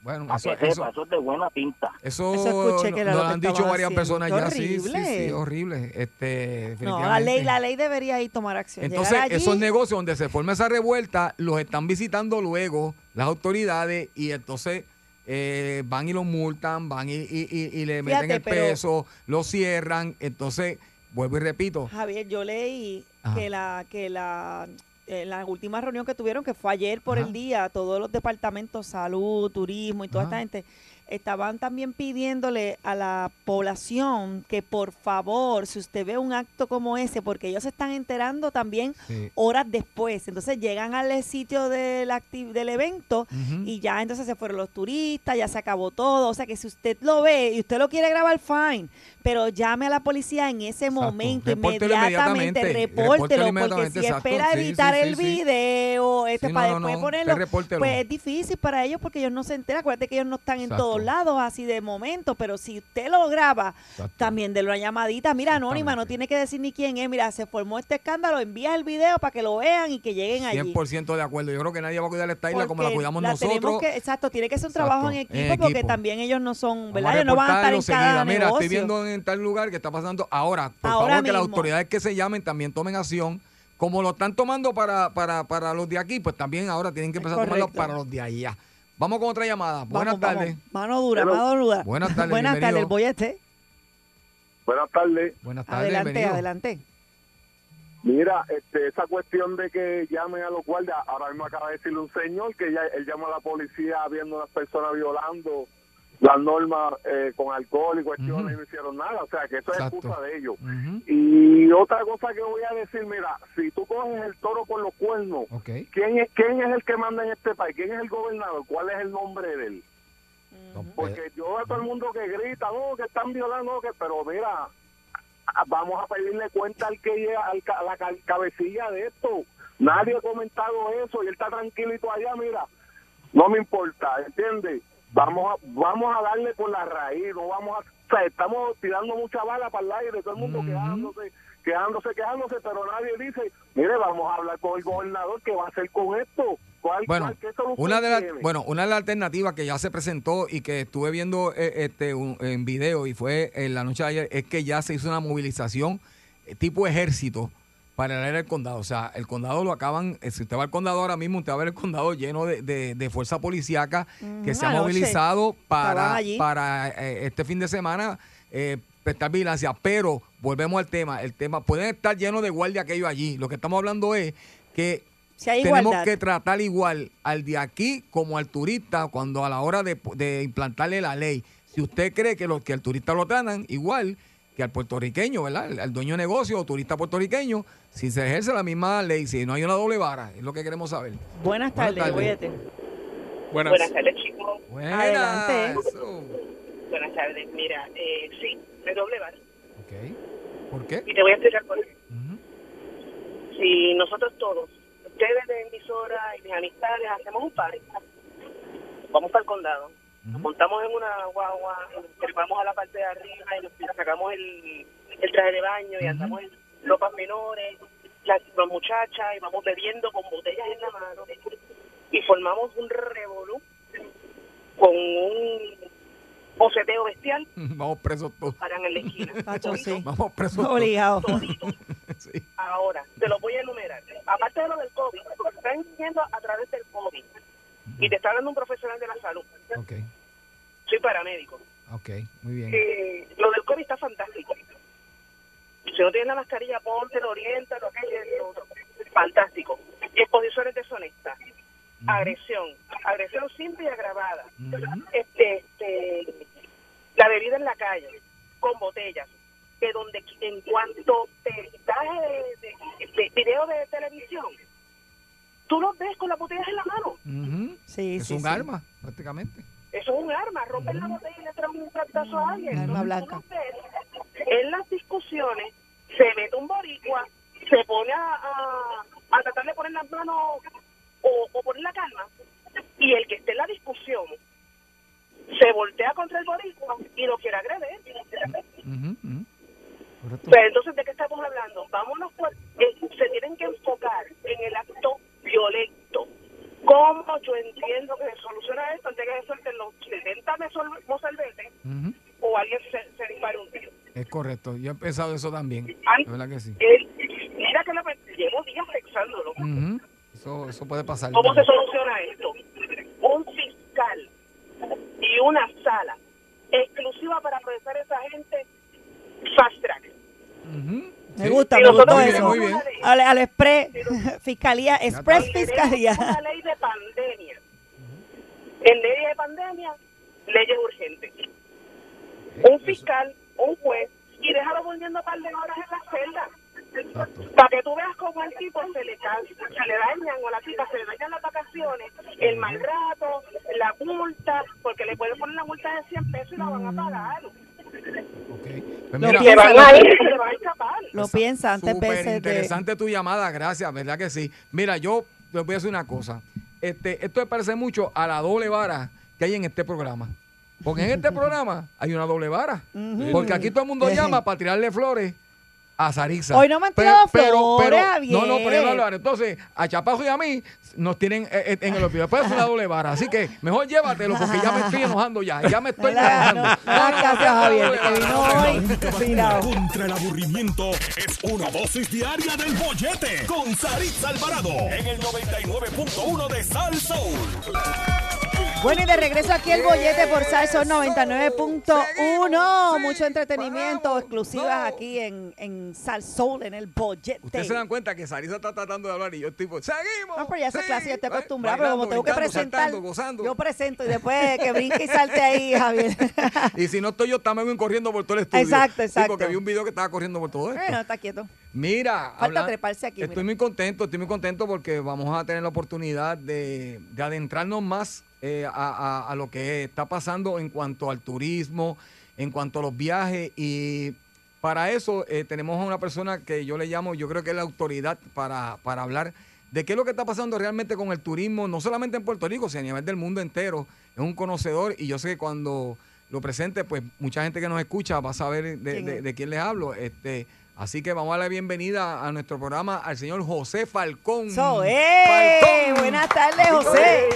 Bueno, eso, que sepa, eso, eso es de buena tinta. eso, Eso escuché que era nos lo que han dicho varias haciendo. personas ya. Sí, sí, horrible. sí, horrible. Este, No, la ley, la ley debería ir tomar acción. Entonces, allí, esos negocios donde se forma esa revuelta, los están visitando luego las autoridades y entonces eh, van y los multan, van y, y- y- y le meten Fíjate, el pero- peso, lo cierran. Entonces, vuelvo y repito. Javier, yo leí Ajá. que la que la en la última reunión que tuvieron, que fue ayer por Ajá. el día, todos los departamentos, salud, turismo y toda Ajá. esta gente, estaban también pidiéndole a la población que por favor, si usted ve un acto como ese, porque ellos se están enterando también Sí. horas después, entonces llegan al sitio del, del evento y ya entonces se fueron los turistas, ya se acabó todo. O sea que si usted lo ve y usted lo quiere grabar, fine. Pero llame a la policía en ese Exacto. momento, Repórtelo inmediatamente, repórtelo, porque si exacto. espera Sí, editar sí, el video, este, para no, después no. ponerlo, pues es difícil para ellos porque ellos no se enteran. Acuérdate que ellos no están en Exacto. Todos lados así de momento, pero si usted lo graba, también de una llamadita, mira, anónima, no tiene que decir ni quién es, mira, se formó este escándalo, envía el video para que lo vean y que lleguen allí. 100% de acuerdo. Yo creo que nadie va a cuidar esta isla como la cuidamos la nosotros. que- exacto, tiene que ser un Exacto, trabajo en en equipo, porque también ellos no son, ¿verdad? Ellos no van a estar en cada. Mira, negocio. estoy viendo en tal lugar que está pasando. Ahora, por Ahora favor, que las autoridades que se llamen también tomen acción. Como lo están tomando para, para, para los de aquí, pues también ahora tienen que empezar a tomarlo para los de allá. Vamos con otra llamada. Buenas Vamos, vamos. tardes. Mano dura, Hello. mano dura. Buenas tardes, Buenas tardes, el bollete. Buenas tardes. Buenas tardes. Adelante, bienvenido. adelante. Mira, este, esa cuestión de que llamen a los guardias, ahora mismo acaba de decirle un señor que ya él llama a la policía viendo a las personas violando las normas eh, con alcohol y cuestiones y no hicieron nada, o sea que eso Exacto. es culpa de ellos. Y otra cosa que voy a decir, mira, si tú coges el toro por los cuernos. ¿quién es, quién es el que manda en este país? ¿Quién es el gobernador? ¿Cuál es el nombre de él? No, Porque yo veo a todo el mundo que grita, no, que están violando, que, pero mira, vamos a pedirle cuenta al que llega, al a la ca- cabecilla de esto. Nadie ha comentado eso y él está tranquilito allá, mira, no me importa, ¿entiendes? Vamos a, vamos a darle por la raíz, no vamos a, o sea, estamos tirando mucha bala para el aire, todo el mundo Ujú. quejándose, quejándose, quejándose, pero nadie dice, mire, vamos a hablar con el gobernador, ¿qué va a hacer con esto? ¿Cuál, Bueno, cuál- qué solución una de tiene? bueno, una de las alternativas que ya se presentó y que estuve viendo eh, este un- en video y fue en la noche de ayer es que ya se hizo una movilización eh, tipo ejército para el área del condado. O sea, el condado lo acaban, eh, si usted va al condado ahora mismo, usted va a ver el condado lleno de, de- de fuerza policíaca que se ha movilizado para, para eh, este fin de semana eh, prestar vigilancia. Pero volvemos al tema, el tema, pueden estar llenos de guardia aquellos allí. Lo que estamos hablando es que Si hay tenemos que tratar igual al de aquí como al turista cuando a la hora de, de implantarle la ley. Si usted cree que, lo, que al turista lo tratan igual que al puertorriqueño, ¿verdad? Al, al dueño de negocio o turista puertorriqueño, si se ejerce la misma ley, si no hay una doble vara, es lo que queremos saber. Buenas Buenas tardes, tardes. Buenas. Buenas tardes, chicos. Buenas. Adelante. Eso. Buenas tardes. Mira, eh, sí, me doble vara. Ok. ¿Por qué? Y te voy a explicar por qué. Ujú. Si nosotros todos, ustedes de emisora y mis amistades, hacemos un party, vamos para el condado, nos montamos en una guagua, trepamos a la parte de arriba y nos sacamos el, el traje de baño y andamos en ropas menores las, las muchachas y vamos bebiendo con botellas en la mano y formamos un revolú con un boceteo bestial Vamos presos todos. paran en la esquina. Pacho, sí. Vamos presos todos. Obligado. Sí. Ahora, te lo voy a enumerar. Aparte de lo del COVID, porque están yendo a través del COVID y te está hablando un profesional de la salud. Ok, Soy paramédico. ok, muy bien. Eh, lo del COVID está fantástico. Si no tienes la mascarilla, ponte, lo orienta, lo que lo otro. Fantástico. Exposiciones deshonestas. Agresión. Agresión simple y agravada. este, este, la bebida en la calle, con botellas. De donde, en cuanto peritaje de, de, de video de televisión, tú los ves con las botellas en la mano. Ujú. Sí, Es sí, un sí. arma, prácticamente. Eso es un arma, rompen la botella y le traen un tractazo a alguien. Arma blanca. ves, En las discusiones se mete un boricua, se pone a, a, a tratar de poner las manos o, o poner la calma, y el que esté en la discusión se voltea contra el boricua y lo quiere agredir. Ujú, ujú. Correcto. Pues entonces, ¿de qué estamos hablando? Vámonos por... eh, se tienen que enfocar en el acto violento. ¿Cómo yo entiendo que se soluciona esto antes de que se suelten los 70 mesol- mozalbetes Ujú. o alguien se, se dispare un tiro? Es correcto. Yo he pensado eso también. Verdad que sí. Mira que la, llevo días pensándolo. Ujú. Eso, eso puede pasar. ¿Cómo se soluciona esto? Un fiscal y una sala exclusiva para procesar a esa gente fast track. Ujú. Me gusta, me nosotros gustó Muy bien, eso. muy bien. Al, al express, fiscalía, express fiscalía. una ley de pandemia. En ley de pandemia, leyes urgentes. Un fiscal, un juez, y déjalo volviendo un par de horas en la celda. Exacto. Para que tú veas cómo al tipo se le, se le dañan o a la tipa se le dañan las vacaciones, el mal rato, la multa, porque le pueden poner la multa de 100 pesos y la van a pagar. Ok. Pues Lo mira, piensa, lo piensa. Lo antes Súper veces de... interesante tu llamada, gracias, ¿verdad que sí? Mira, yo te voy a decir una cosa. Este, esto me parece mucho a la doble vara que hay en este programa. Porque en este programa hay una doble vara. Porque aquí todo el mundo llama para tirarle flores a Sarisa. Hoy no me han tirado pero, flores, pero- Javier. No, no, pero hablar. Entonces, a Chapajo y a mí nos tienen eh, eh, en el olvido. Después es una doble vara. Así que mejor llévatelo porque ya me estoy enojando ya. Ya me estoy enojando. no- ya, Javier, contra el aburrimiento es una dosis diaria del bollete con Saritz Alvarado en el 99.1 de Sal Soul. Bueno, y de regreso aquí el bollete por Salso 99.1. Mucho entretenimiento, exclusivas aquí en, en Sal Soul, en el bollete. Ustedes se dan cuenta que Sarisa está tratando de hablar y yo estoy pues, ¡seguimos! No, pero ya esa sí". clase ya estoy Ba- acostumbrada, pero como tengo que presentar, saltando, gozando. yo presento y después que brinque y salte ahí, Javier. Y si no estoy yo, también corriendo por todo el estudio. Exacto, Sí, exacto. porque vi un video que estaba corriendo por todo esto. bueno, está quieto. Mira, Falta treparse aquí, estoy mira. muy contento, estoy muy contento porque vamos a tener la oportunidad de, de adentrarnos más eh, a, a- a lo que está pasando en cuanto al turismo, en cuanto a los viajes y para eso eh, tenemos a una persona que yo le llamo, yo creo que es la autoridad para, para hablar de qué es lo que está pasando realmente con el turismo, no solamente en Puerto Rico, sino a nivel del mundo entero. Es un conocedor y yo sé que cuando lo presente, pues mucha gente que nos escucha va a saber de, ¿Quién de- quién les hablo. Este, así que vamos a darle bienvenida a nuestro programa al señor José Falcón. So. Falcón. Buenas tardes, José.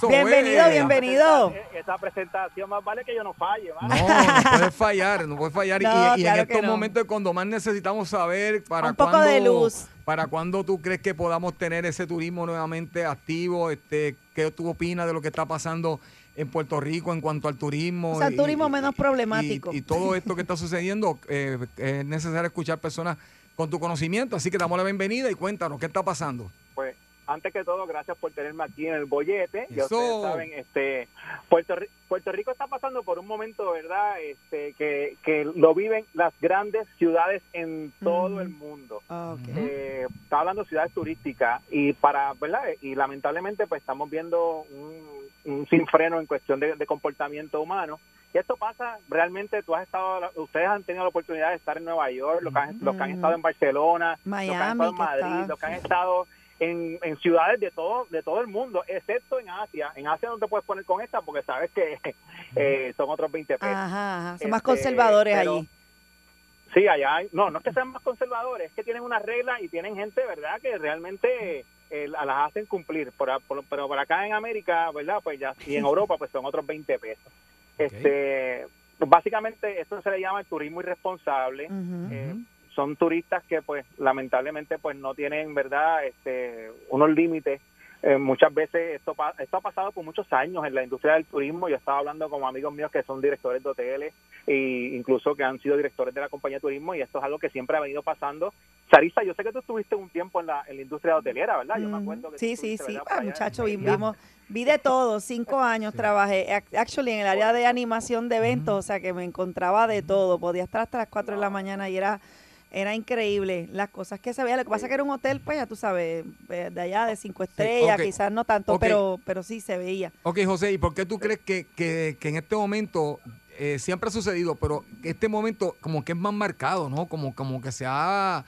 Eso Bienvenido, es. bienvenido. Esa presentación más vale que yo no falle, ¿vale? No, no puedes fallar, no puedes fallar. Y- No, y, claro en estos no. momentos cuando más necesitamos saber para Un poco cuándo, de luz. para cuándo tú crees que podamos tener ese turismo nuevamente activo, este, qué tú opinas de lo que está pasando en Puerto Rico en cuanto al turismo. O sea, y- turismo y- menos y- problemático. Y, todo esto que está sucediendo, eh, es necesario escuchar personas con tu conocimiento, así que damos la bienvenida y cuéntanos qué está pasando. Pues, antes que todo, gracias por tenerme aquí en el bollete. Ya ustedes saben, este, Puerto, Ri- Puerto Rico está pasando por un momento, ¿verdad? Este, que, que lo viven las grandes ciudades en todo el mundo. Ok. Eh, está hablando de ciudades turísticas y para, ¿verdad? Y lamentablemente, pues estamos viendo un, un sinfreno en cuestión de, de comportamiento humano. Y esto pasa realmente, tú has estado, ustedes han tenido la oportunidad de estar en Nueva York, los que han, los que han estado en Barcelona, los que han Miami, estado en Madrid, está- los que han estado en, en ciudades de todo de todo el mundo, excepto en Asia. En Asia no te puedes poner con esta porque sabes que eh, son otros 20 pesos. Ajá, ajá. Son Este, más conservadores pero- allí. Sí, allá hay, no, no es que sean más conservadores, es que tienen una regla y tienen gente, ¿verdad?, que realmente eh, la- las hacen cumplir. Por, pero por acá en América, ¿verdad?, pues ya, y en Europa, pues son otros 20 pesos. Este, básicamente, esto se le llama el turismo irresponsable. Eh, son turistas que, pues, lamentablemente, pues, no tienen, ¿verdad?, este, unos límites. Eh, muchas veces esto, pa- esto ha pasado por muchos años en la industria del turismo. Yo estaba hablando con amigos míos que son directores de hoteles e incluso que han sido directores de la compañía de turismo y esto es algo que siempre ha venido pasando. Sarisa, yo sé que tú estuviste un tiempo en la, en la industria hotelera, ¿verdad? Yo me acuerdo que Sí, tú sí, sí. Ah, muchacho, vi- Mérida. vimos, vi de todo. Cinco años trabajé, ac- actually, en el área de animación de eventos, o sea que me encontraba de todo. Podía estar hasta las 4 de la mañana y era era increíble las cosas que se veían. Lo que pasa es que era un hotel, pues ya tú sabes, eh, de allá de cinco estrellas, quizás no tanto, pero pero sí se veía. Ok, José, ¿y por qué tú crees que, que- que en este momento eh, siempre ha sucedido, pero este momento como que es más marcado, ¿no? Como, como que se ha,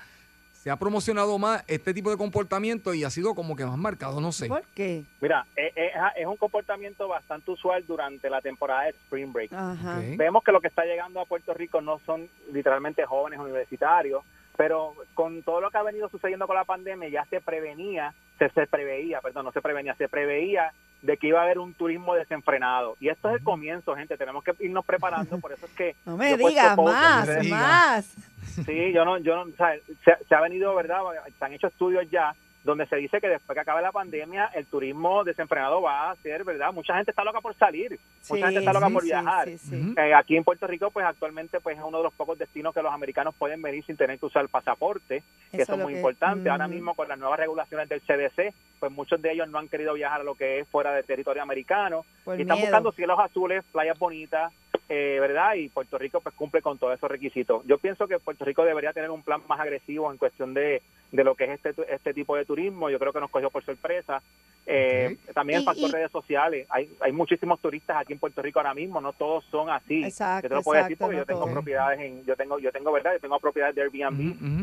se ha promocionado más este tipo de comportamiento y ha sido como que más marcado, no sé. ¿Por qué? Mira, es, es- es un comportamiento bastante usual durante la temporada de Spring Break. Ajá. Vemos que lo que está llegando a Puerto Rico no son literalmente jóvenes universitarios, pero con todo lo que ha venido sucediendo con la pandemia ya se prevenía, se, se preveía, perdón, no se prevenía, se preveía de que iba a haber un turismo desenfrenado. Y esto es el comienzo, gente, tenemos que irnos preparando, por eso es que... No me digas más, más. Sí, yo no, yo no, o sea, se, se ha venido, ¿verdad? Se han hecho estudios ya donde se dice que después que acabe la pandemia el turismo desenfrenado va a ser, ¿verdad? Mucha gente está loca por salir, mucha gente está loca sí, por viajar. sí, sí. Eh, aquí en Puerto Rico, pues actualmente pues es uno de los pocos destinos que los americanos pueden venir sin tener que usar el pasaporte, que Eso es muy que- importante. Ahora mismo con las nuevas regulaciones del CDC, pues muchos de ellos no han querido viajar a lo que es fuera del territorio americano Por y están miedo. buscando cielos azules, playas bonitas, eh, ¿verdad? Y Puerto Rico pues cumple con todos esos requisitos. Yo pienso que Puerto Rico debería tener un plan más agresivo en cuestión de, de lo que es este, tu- este tipo de turismo. Yo creo que nos cogió por sorpresa. Eh, También el factor y- redes sociales. Hay, hay muchísimos turistas aquí en Puerto Rico ahora mismo, no todos son así. Exacto, yo te lo puedo decir exacto, porque no yo tengo propiedades en, yo tengo, yo tengo verdad, yo tengo propiedades de Airbnb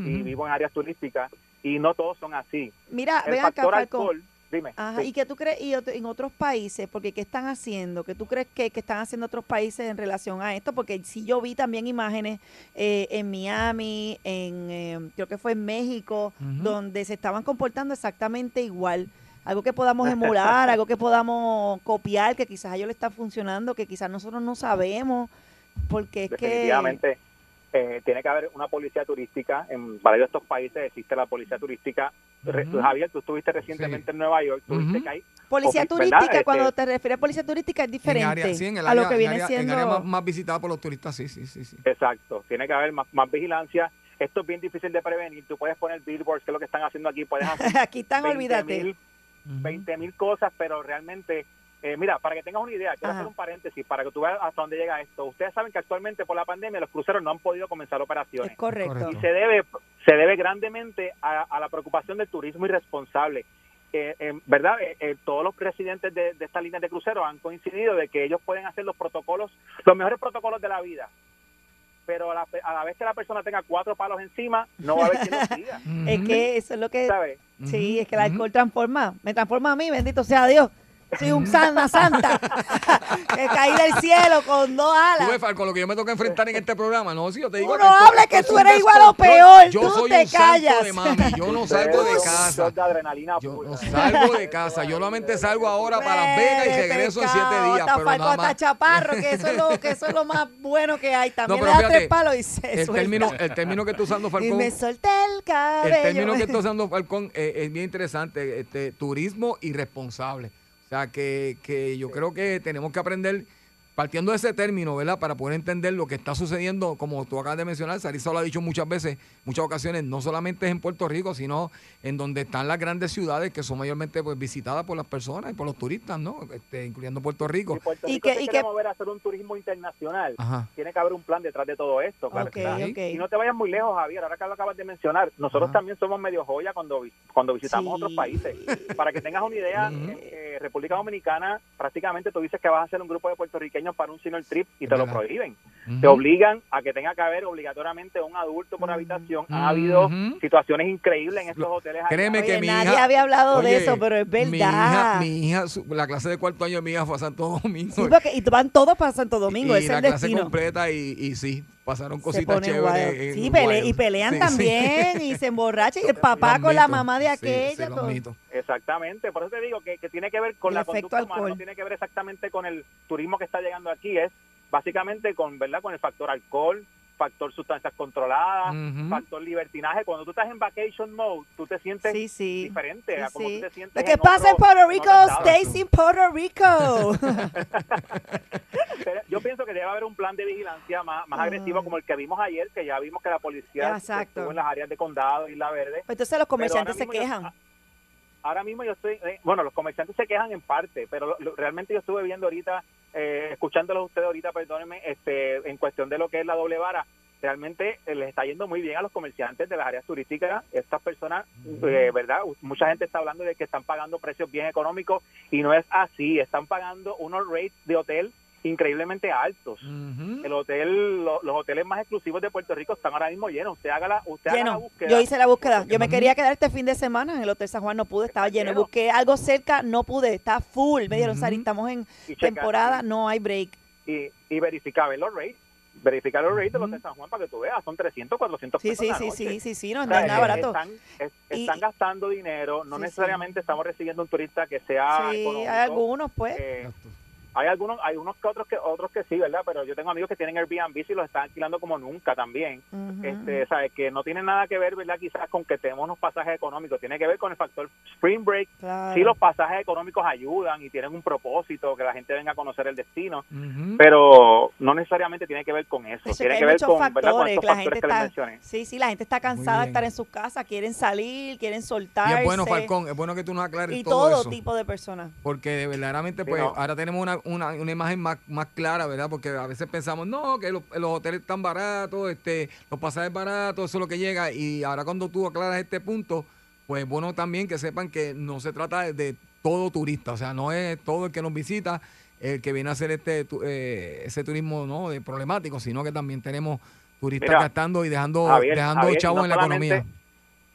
y vivo en áreas turísticas y no todos son así. Mira, el ven acá, factor Falcón. alcohol, dime. Ajá, sí. ¿y qué tú crees y otro- en otros países? Porque ¿qué están haciendo? ¿Qué tú crees que, que están haciendo otros países en relación a esto? Porque sí yo vi también imágenes eh, en Miami, en eh, creo que fue en México, donde se estaban comportando exactamente igual. Algo que podamos emular, algo que podamos copiar, que quizás a ellos le está funcionando, que quizás nosotros no sabemos, porque es que... eh, tiene que haber una policía turística. En varios de estos países existe la policía turística. Re- Ujú. Javier, tú estuviste recientemente en Nueva York, tuviste Ujú. que hay Policía turística, Este, cuando te refieres a policía turística es diferente En área, sí, en el a lo que en viene área- en siendo... área más, más visitada por los turistas, sí, sí, sí. sí. Exacto, tiene que haber más, más vigilancia. Esto es bien difícil de prevenir. Tú puedes poner billboards, que es lo que están haciendo aquí. Puedes hacer Aquí están, 20 olvídate. mil 20 mil cosas, pero realmente, eh, mira, para que tengas una idea, quiero Ajá. hacer un paréntesis para que tú veas hasta dónde llega esto. Ustedes saben que actualmente por la pandemia los cruceros no han podido comenzar operaciones. Es correcto. Y se debe, se debe grandemente a, a la preocupación del turismo irresponsable. Eh, en ¿Verdad? Eh, eh, todos los presidentes de, de estas líneas de crucero han coincidido de que ellos pueden hacer los protocolos, los mejores protocolos de la vida. Pero a la, a la vez que la persona tenga cuatro palos encima, no va a haber quien lo siga. Es que eso es lo que... ¿Sabes? Sí, es que el alcohol transforma. Me transforma a mí, bendito sea Dios. Soy un sana santa. que caí del cielo con dos Tú ves, alas. Falco, lo que yo me toca enfrentar en este programa, no, si yo te digo Tú no hables que tú eres igual o peor, Yo tú soy te un santo callas. de mami, yo no salgo de casa. shot de adrenalina Yo pura. no salgo de casa, yo solamente salgo ahora para Las Vegas y regreso en siete días, hasta pero Falco, nada hasta chaparro, que eso, es lo, que eso es lo más bueno que hay. También pero le da fíjate, tres palos y se El suelta. término, el término que está usando Y Falcón, me solté el cabello. el término que está usando Falcón eh, es bien interesante, este turismo irresponsable. O sea, que, que yo creo que tenemos que aprender, partiendo de ese término, ¿verdad? Para poder entender lo que está sucediendo, como tú acabas de mencionar, Sarisa lo ha dicho muchas veces, muchas ocasiones, no solamente es en Puerto Rico, sino en donde están las grandes ciudades que son mayormente pues visitadas por las personas y por los turistas, ¿no? Este, incluyendo Puerto Rico. Si Puerto Y Rico que- se y quiere que- mover a hacer un turismo internacional, Ajá. tiene que haber un plan detrás de todo esto. Claro Ok, está. ok. Y no te vayas muy lejos, Javier, ahora que lo acabas de mencionar, nosotros Ajá. también somos medio joya cuando, cuando visitamos Sí. otros países. Para que tengas una idea, eh, República Dominicana, prácticamente tú dices que vas a hacer un grupo de puertorriqueños para un senior trip y te lo verdad. prohíben. Te obligan a que tenga que haber obligatoriamente un adulto por habitación. Ha habido situaciones increíbles en estos hoteles. Créeme que Oye, mi nadie hija. había hablado de eso, pero es Mi hija, verdad. mi hija, su- la clase de cuarto año de mi hija fue a Santo Domingo. Sí, porque, y van todos para Santo Domingo, y es la el clase destino. completa y, y sí, pasaron cositas chéveres. Sí, pele- y pelean Sí, sí. también y se emborrachan y el papá Los con la mamá de aquella. con-. Exactamente, por eso te digo que, que tiene que ver con El la conducta humana, alcohol. no tiene que ver exactamente con el turismo que está llegando aquí, es básicamente con, ¿verdad? Con el factor alcohol, factor sustancias controladas, factor libertinaje. Cuando tú estás en vacation mode, tú te sientes Sí, sí. diferente Sí, a como sí. tú te sientes Lo que en pasa en Puerto Rico estado. stays in Puerto Rico. Yo pienso que debe haber un plan de vigilancia más, más Ay. agresivo como el que vimos ayer, que ya vimos que la policía Exacto. estuvo en las áreas de condado y la verde. Pues Entonces los comerciantes se yo- quejan. ahora mismo yo estoy, eh, bueno, los comerciantes se quejan en parte, pero lo- lo- realmente yo estuve viendo ahorita, eh, escuchándolos ustedes ahorita, perdónenme, este, en cuestión de lo que es la doble vara, realmente eh, les está yendo muy bien a los comerciantes de las áreas turísticas. Estas personas, eh, ¿verdad? Mucha gente está hablando de que están pagando precios bien económicos y no es así, están pagando unos rates de hotel increíblemente altos. El hotel, lo- los hoteles más exclusivos de Puerto Rico están ahora mismo llenos. Usted haga la, usted haga la búsqueda. Yo hice la búsqueda. Yo me quería quedar este fin de semana en el Hotel San Juan, no pude, estaba lleno. lleno. Busqué algo cerca, no pude, está full. Me dijeron. Sari, estamos en Y temporada, no hay break. y, y verificar ver los rates. Verificar los rates de los de San Juan para que tú veas. Son 300, 400 Sí, pesos sí, la sí, noche. sí, sí, sí, no, O no es nada barato. Están, es- Y- están gastando dinero. No Sí, necesariamente estamos recibiendo un turista que sea Sí, económico. hay algunos, pues. Eh, hay algunos, hay unos que otros que otros que sí, ¿verdad? Pero yo tengo amigos que tienen Airbnb y los están alquilando como nunca también. Este, sabes que no tiene nada que ver, ¿verdad? Quizás con que tenemos unos pasajes económicos, tiene que ver con el factor spring break. Claro. Sí, los pasajes económicos ayudan y tienen un propósito, que la gente venga a conocer el destino, pero no necesariamente tiene que ver con eso. Eso, tiene que ver con, ¿verdad? con factores, estos la factores gente que les está, mencioné. sí, sí, la gente está cansada de estar en sus casas, quieren salir, quieren Y soltarse. es bueno, Falcón, es bueno que tú nos aclares y todo, todo eso. tipo de personas. Porque de verdaderamente, Sí, pues, no. ahora tenemos una, una, una imagen más, más clara, ¿verdad? Porque a veces pensamos, no, que los, los hoteles están baratos, este, los pasajes baratos, eso es lo que llega. Y ahora cuando tú aclaras este punto, pues bueno también que sepan que no se trata de, de todo turista, o sea, no es todo el que nos visita el que viene a hacer este tu- eh, ese turismo no de problemático, sino que también tenemos turistas Mira, gastando y dejando, Javier, dejando Javier, chavos no en la economía.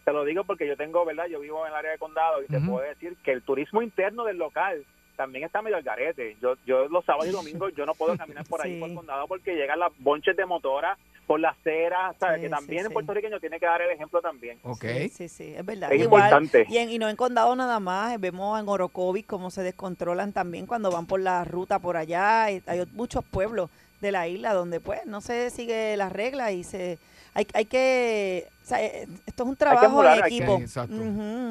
Te lo digo porque yo tengo, ¿verdad? Yo vivo en el área de condado y te puedo decir que el turismo interno del local también está medio al garete. Yo, yo los sábados y domingos yo no puedo caminar por ahí Sí. por el condado porque llegan las bonches de motora por la acera, ¿sabes? Sí, que también sí, el sí. puertorriqueño tiene que dar el ejemplo también. Ok. Sí, sí, sí, es verdad. Es Igual, importante. Y, en- y no en condado nada más, eh, vemos en Orocovis cómo se descontrolan también cuando van por la ruta por allá. y Hay muchos pueblos de la isla donde pues no se sigue las reglas y se hay, hay que o sea, eh, esto es un trabajo emular, en hay que- equipo. exacto.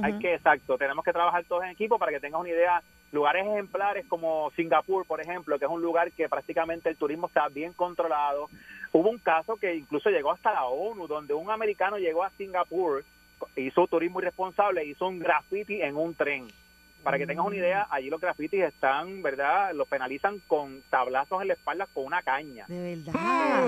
Hay que, exacto, tenemos que trabajar todos en equipo para que tengas una idea. Lugares ejemplares como Singapur, por ejemplo, que es un lugar que prácticamente el turismo está bien controlado. Hubo un caso que incluso llegó hasta la ONU, donde un americano llegó a Singapur, hizo turismo irresponsable, hizo un graffiti en un tren. Para que tengas una idea, allí los grafitis están, ¿verdad? Los penalizan con tablazos en la espalda con una caña. De verdad. Ah,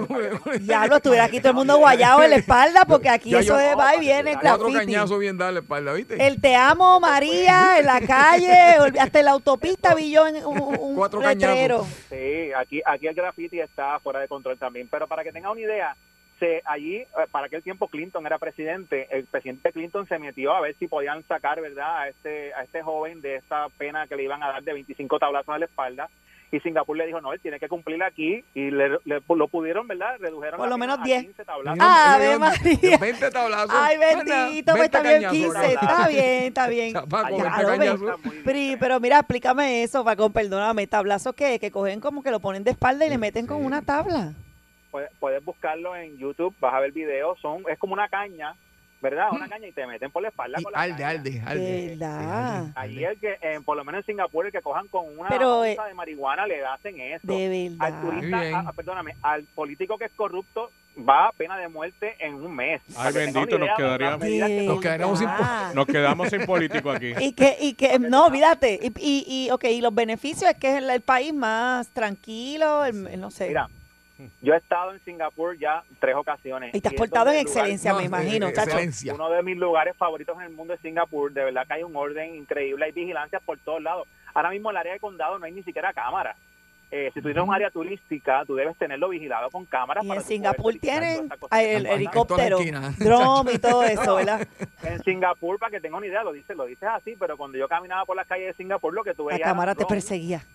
Diablo, estuviera aquí todo el mundo guayado en la espalda porque aquí Ya eso yo- de va y viene el Cuatro graffiti. cañazos bien darle espalda, ¿viste? El te amo María en la calle, hasta en la autopista vi yo en un, un Cuatro letrero. cañazos. Sí, aquí, aquí el graffiti está fuera de control también. Pero para que tengan una idea, se, allí, eh, para aquel tiempo Clinton era presidente, el presidente Clinton se metió a ver si podían sacar, ¿verdad?, a este, a este joven de esta pena que le iban a dar de 25 tablazos en la espalda. Y Singapur le dijo, no, él tiene que cumplir aquí. Y le, le- lo pudieron, ¿verdad? Redujeron Por lo menos a 10. 15 tablazos. Dieron- María. 20 tablazos. Ay, bendito, pues 20 está bien, cañazos, 15. ¿verdad? Está bien, está bien. Chapaco, Allá 20 lo ven. cañazos. está muy bien. Pri, pero mira, explícame eso, Paco, perdóname. ¿Tablazos qué? Que cogen como que lo ponen de espalda y le meten con una tabla. Puedes, puedes buscarlo en YouTube, vas a ver videos. Son, es como una caña, ¿verdad? Una caña y te meten por la espalda Y con la alde, caña. alde, alde. De verdad. Sí, alde, Allí alde. el que, eh, por lo menos en Singapur, el que cojan con una Pero, eh, de marihuana le hacen eso. De al verdad. turista, Muy bien. a- a- perdóname, al político que es corrupto va a pena de muerte en un mes. Ay, bendito, nos idea, quedaría- las medidas que Nos quedaríamos sin-. Nos quedamos sin político aquí. Y que, y que, no, olvídate. Y, y, y, ok, y los beneficios es que es el, el país más tranquilo, el- el- no sé. Mira, yo he estado en Singapur ya tres ocasiones. y te has portado en lugar- excelencia, No, me imagino, chacho. excelencia. Uno de mis lugares favoritos en el mundo es Singapur. De verdad que hay un orden increíble, hay vigilancia por todos lados. Ahora mismo en el área de condado no hay ni siquiera cámaras. Eh, si tú tienes un área turística, tú debes tenerlo vigilado con cámaras. Y para en Singapur tienen el helicóptero, En toda la esquina. dron y todo eso, ¿verdad? En Singapur, para que tenga una idea, lo dices, lo dices así, pero cuando yo caminaba por las calles de Singapur, lo que tú La veías... cámara te perseguía.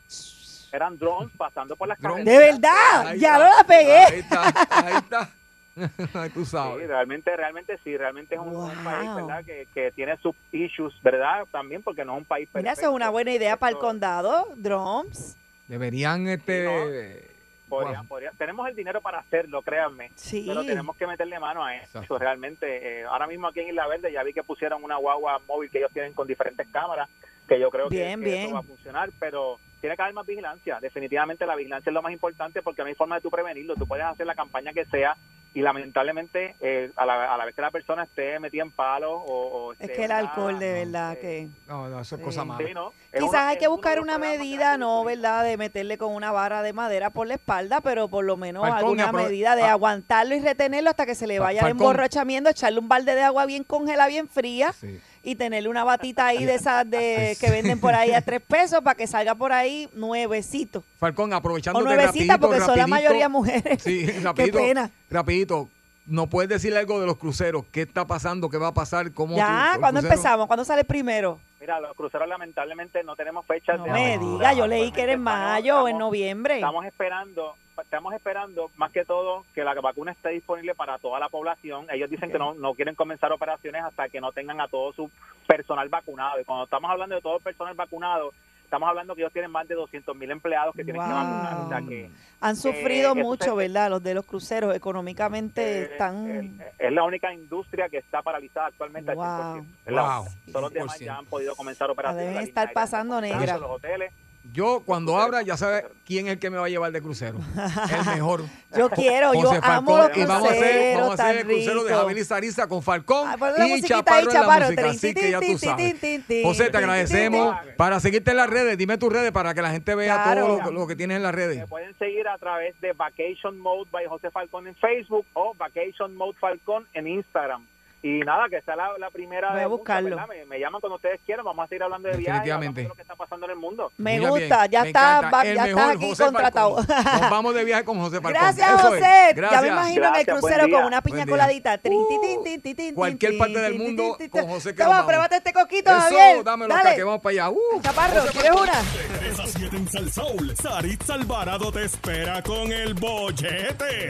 Eran drones pasando por las De carreteras. verdad, Ahí ya está. no la pegué. Ahí está, ahí está. Tú Sí, sabes. realmente, realmente sí, realmente es un, un país. ¿verdad? Que, que tiene sus issues, ¿verdad? También porque no es un país Mira, eso es perfecto. una buena idea para el condado, drums. Deberían, este. Podría- wow. podría- tenemos el dinero para hacerlo, créanme. Sí. Pero tenemos que meterle mano a eso. Exacto. Realmente, eh, ahora mismo aquí en Isla Verde ya vi que pusieron una guagua móvil que ellos tienen con diferentes cámaras, que yo creo que- Bien, que, bien. eso va a funcionar, pero tiene que haber más vigilancia. Definitivamente la vigilancia es lo más importante porque no hay forma de tú prevenirlo. Tú puedes hacer la campaña que sea y lamentablemente eh, a, la, a la vez que la persona esté metida en palos o, o Es que el alcohol, de Eh, verdad, que... No, no, eso es Sí. cosa mala. Sí, ¿no? Es Quizás una- hay que buscar una medida, no. ¿verdad? De meterle con una vara de madera por la espalda, pero por lo menos Falcón, alguna medida de ah. aguantarlo y retenerlo hasta que se le vaya el Falcón. emborrachamiento, echarle un balde de agua bien congelada, bien fría Sí. Y tenerle una batita ahí de esas de que venden por ahí a tres pesos para que salga por ahí nuevecito. Falcón, aprovechando O nuevecita porque son la mayoría mujeres. Sí, Qué rapidito. pena. Rapidito. ¿No puedes decirle algo de los cruceros? ¿Qué está pasando? ¿Qué va a pasar? ¿Cómo Ya, ¿cuándo crucero? empezamos? ¿Cuándo sale primero? Mira, los cruceros lamentablemente no tenemos fechas No de me diga, yo leí que era en mayo o en noviembre. Estamos esperando, estamos esperando más que todo que la vacuna esté disponible para toda la población. Ellos dicen que no, no quieren comenzar operaciones hasta que no tengan a todo su personal vacunado. Y cuando estamos hablando de todo el personal vacunado, estamos hablando que ellos tienen más de 200 mil empleados que tienen que vacunar. O sea que Han sufrido eso mucho, ¿verdad? Los de los cruceros económicamente eh, están... eh, es la única industria que está paralizada actualmente Wow. al 100%. Es la Wow. Todos los demás 100%. ya han podido comenzar operaciones. deben estar pasando negra. Los hoteles. Yo, cuando abra, ya sabes quién es el que me va a llevar de crucero. El mejor. Yo quiero, yo José amo Falcón. los Y vamos a hacer, cruceros vamos a hacer el crucero de. Javier y Sarisa con Falcón Ah, y Chaparro en la Chaparro. música. Así que ya tú sabes. tin, tin, tin, José, te agradecemos. tin. Para seguirte en las redes, dime tus redes para que la gente vea Claro. todo lo, lo que tienes en las redes. Me pueden seguir a través de Vacation Mode by José Falcón en Facebook o Vacation Mode Falcón en Instagram. Y nada, que sea la, la primera Voy a de muchas, buscarlo. ¿verdad? Me, me llaman cuando ustedes quieran, vamos a seguir hablando de viajes, Definitivamente. de lo que está pasando en el mundo. Me Muy gusta, bien, ya me está, va- El ya mejor está aquí José contratado. Falcón. Nos vamos de viaje con José Falcón. Gracias, Eso es. José. Ya Gracias. me imagino en el Gracias, crucero con una piña coladita. Trin, tin, tin, tin, tin, tin, cualquier parte del mundo, con. José que Toma, pruébate este coquito, Eso, Javier. dámelo acá que vamos para allá. Uh, Chaparro, ¿quieres una? De 3 a 7 en Salsoul, Saritza Alvarado te espera con el bollete.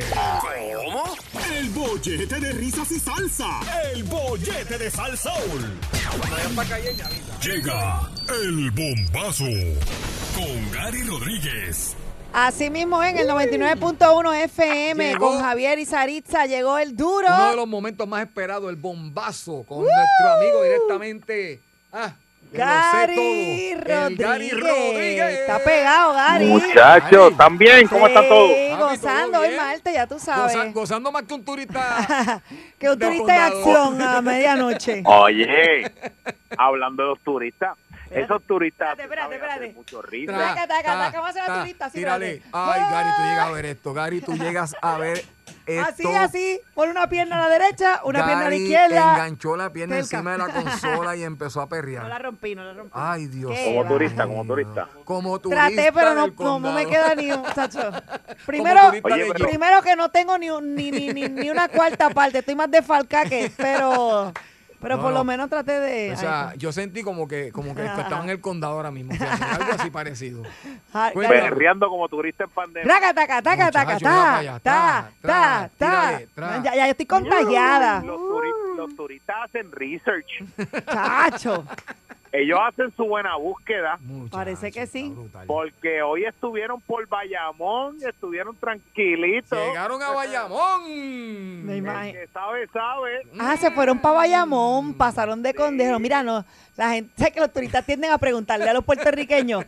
¿Cómo? El bollete de risas y salsa. El bollete de Salsoul. Llega el bombazo con Gary Rodríguez. Así mismo en el 99.1 FM Llegó. con Javier y Saritza llegó el duro. Uno de los momentos más esperados, el bombazo con nuestro amigo directamente. Ah, Gary el Gary Rodríguez. Rodríguez. Está pegado, Gary. Muchachos, ¿también? ¿Cómo están? Sí, Papi, gozando ¿todo hoy bien? martes, ya tú sabes. Goza- gozando más que un turista. que un turista en acción a medianoche. Oye, hablando de los turistas, esos turistas Espérate, espérate, espérate. mucho risa. Taca, taca, ta, taca, vamos a hacer la ta, turista, Tírale. Ay, Gary, tú llegas a ver esto. Gary, tú llegas a ver esto. Así, así, pon una pierna a la derecha, una pierna a la izquierda. enganchó la pierna encima de la consola y empezó a No la perrear. rompí, no la rompí. Ay, Dios. Qué Como turista, como turista. Como turista. Traté, pero no, no, no me queda ni un, chacho. Primero, Oye, primero que no tengo ni, un- ni, ni, ni, ni una cuarta parte, estoy más desfalcada que, pero, pero No, por no. lo menos traté de... O sea, yo sentí como que, como que estaba en el condado ahora mismo. fíjate, algo así parecido. Perreando como turista en pandemia. Traca, taca, taca, taca, para ta, ta, ta, ta. Ya, ya estoy contagiada, Los, turi- los turistas hacen research. chacho. Ellos hacen su buena búsqueda. Muchacho, Parece que sí. Porque hoy estuvieron por Bayamón, estuvieron tranquilitos. Llegaron a Bayamón. Me El imagino. que sabe, sabe. Ah, se fueron para Bayamón, pasaron de condeno. Mira, no, la gente, sé que los turistas tienden a preguntarle a los puertorriqueños,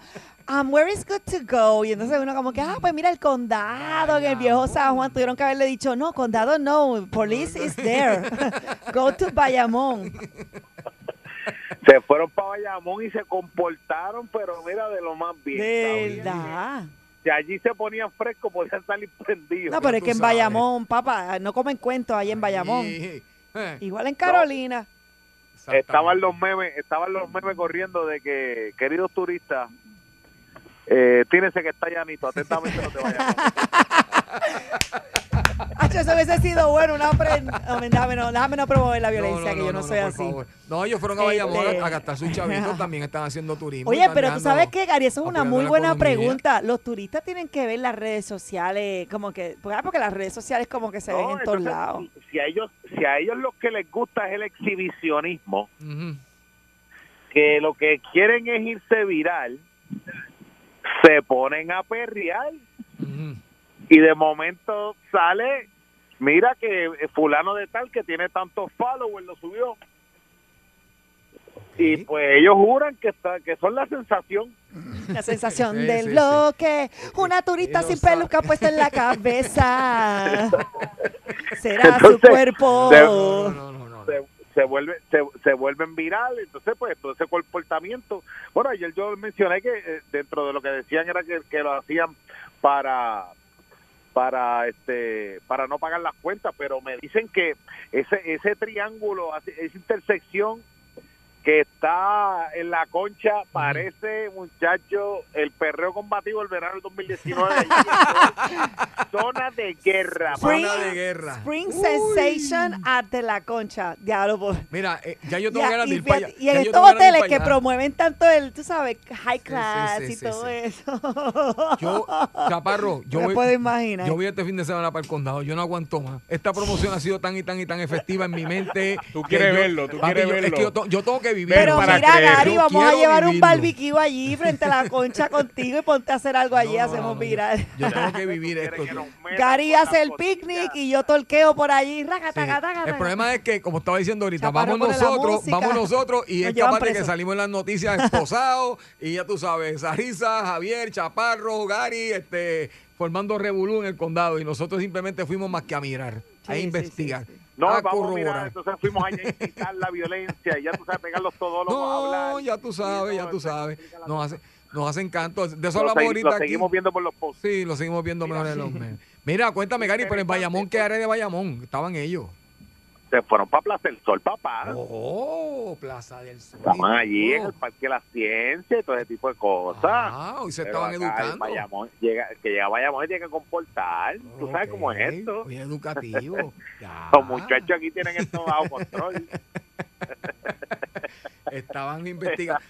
um, where is good to go? Y entonces uno como que, ah, pues mira el condado, en el viejo San Juan, tuvieron que haberle dicho, no, condado no, police is there. go to Bayamón. Se fueron para Bayamón y se comportaron, pero mira, de lo más bien. Verdad. Si allí se ponían frescos, podían salir prendidos. No, pero es que en sabes. Bayamón, papá, no comen cuentos ahí en Bayamón. Sí. Eh, Igual en Carolina. Estaban los memes, estaban los memes corriendo de que, queridos turistas, eh, que está llanito, atentamente no te vayas. Hacho, eso hubiese sido bueno. Una déjame, no, déjame no promover la violencia, no, que yo no, no, soy por así. favor. No, ellos fueron a Bayamón Este- a gastar sus chavitos, también están haciendo turismo. Oye, pero tú sabes que, Gary, eso es una muy buena economía. pregunta. Los turistas tienen que ver las redes sociales, como que, pues, ah, porque las redes sociales como que se ven en todos lados. Si a ellos, si a ellos lo que les gusta es el exhibicionismo, que lo que quieren es irse viral, se ponen a perrear y de momento sale, mira que fulano de tal que tiene tantos followers lo subió. Y pues ellos juran que está, que son la sensación. La sensación Sí, del sí, sí. bloque. Una turista sin peluca puesta en la cabeza. Será su cuerpo. se, se, se vuelve se, se vuelven virales entonces pues todo ese comportamiento bueno ayer yo mencioné que eh, dentro de lo que decían era que, que lo hacían para para este para no pagar las cuentas pero me dicen que ese ese triángulo esa intersección que está en la concha parece muchacho el perreo combativo del verano del 2019 zona de guerra Spring, zona de guerra Spring Sensation at de la concha. Diablo, por- Mira, eh, ya yo tengo Ya, ganas de ir para allá. y en estos hoteles que promueven tanto el, tú sabes, high class sí, y sí, todo sí. eso. Yo, Chaparro, yo voy, puedo imaginar. yo voy este fin de semana para el condado. Yo no aguanto más. Esta promoción ha sido tan y tan y tan efectiva en mi mente. Tú quieres yo- verlo, tú papi, quieres yo- Es verlo. que yo, to- yo tengo que vivir. Pero mira, Gary, vamos a llevar un barbecue allí frente a la concha contigo y ponte a hacer algo allí, hacemos viral. Yo tengo que vivir esto. Gary hace el picnic y yo torqueo por allí. raca, taca, taca, El problema es que, como estaba diciendo ahorita, Chaparro vamos nosotros, vamos nosotros y Nos es capaz de que salimos en las noticias esposados y ya tú sabes, Sarisa, Javier, Chaparro, Gary, este, formando revolú en el condado y nosotros simplemente fuimos más que a mirar, a investigar. No, a vamos a mirar, corroborar. entonces fuimos allá a incitar la violencia y ya tú sabes pegar los todólogos a hablar. No, ya tú sabes, ya tú sabes. Nos hace, nos hacen canto. De eso Lo hablamos ahorita lo aquí. seguimos viendo por los posts. Sí, lo seguimos viendo mejor en los memes. Mira, cuéntame, Gary, pero en Bayamón, ¿qué haré de Bayamón? Estaban ellos. Se fueron para Plaza del Sol, papá. Oh, Plaza del Sol. Estaban allí en el Parque de la Ciencia y todo ese tipo de cosas. Ah, hoy se Pero estaban educando. Bayamón, llega, que llega Bayamón y tiene que comportar. Tú sabes cómo es esto. Muy educativo. Los muchachos aquí tienen esto bajo control. Estaban investigando.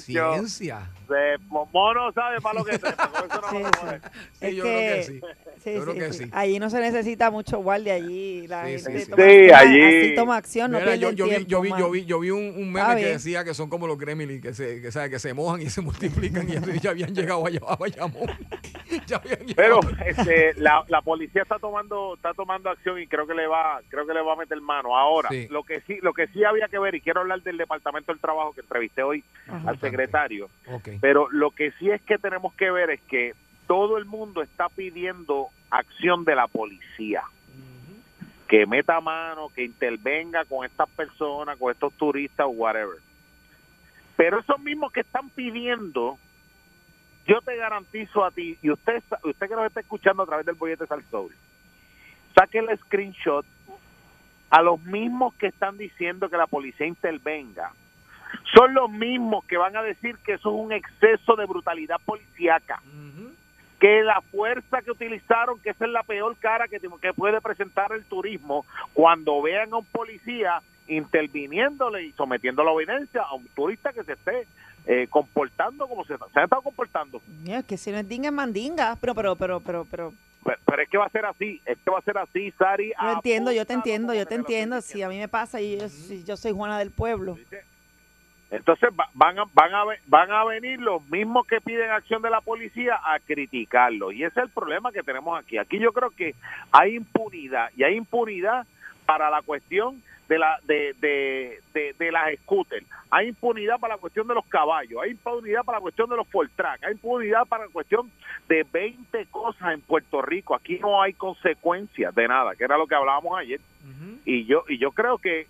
Ciencia. Mono sabe para lo que trepa, eso no Sí, jode. Es yo creo que sí. sí, Yo creo que sí. sí. Allí no se necesita mucho guardia, allí la Sí, gente sí, sí. toma, Sí, toma- allí- así toma acción, no Mira, pierde yo, vi, yo vi, yo vi, yo vi un, meme que decía que son como los gremlins, que se, que, sabe, que se mojan y se multiplican y ya habían llegado allá a Bayamón. ya habían Pero este, la, la policía está tomando está tomando acción y creo que le va creo que le va a meter mano. Ahora, Sí. lo que sí lo que sí había que ver y quiero hablar del departamento del trabajo que entrevisté hoy Ajá. al secretario. Pero lo que sí es que tenemos que ver es que todo el mundo está pidiendo acción de la policía. Que meta mano, que intervenga con estas personas, con estos turistas, whatever. Pero esos mismos que están pidiendo, yo te garantizo a ti, y usted, usted que nos está escuchando a través del bollete Sal Soul, saque el screenshot a los mismos que están diciendo que la policía intervenga son los mismos que van a decir que eso es un exceso de brutalidad policíaca. Que la fuerza que utilizaron, que esa es la peor cara que, que puede presentar el turismo, cuando vean a un policía interviniéndole y sometiendo la evidencia a un turista que se esté eh, comportando como se, se ha estado comportando. Mira, que si no es dinga es mandinga, pero, pero, pero, pero, pero, Pero, pero es que va a ser así, es que va a ser así, Sari. yo entiendo, yo te entiendo, yo te entiendo, si a mí me pasa y yo, si yo soy Juana del Pueblo. Entonces va- van a, van, a, van a venir los mismos que piden acción de la policía a criticarlo. Y ese es el problema que tenemos aquí. Aquí yo creo que hay impunidad y hay impunidad para la cuestión de la de, de, de, de las scooters. Hay impunidad para la cuestión de los caballos. Hay impunidad para la cuestión de los Fortrack. Hay impunidad para la cuestión de 20 cosas en Puerto Rico. Aquí no hay consecuencias de nada, que era lo que hablábamos ayer. Y yo y yo creo que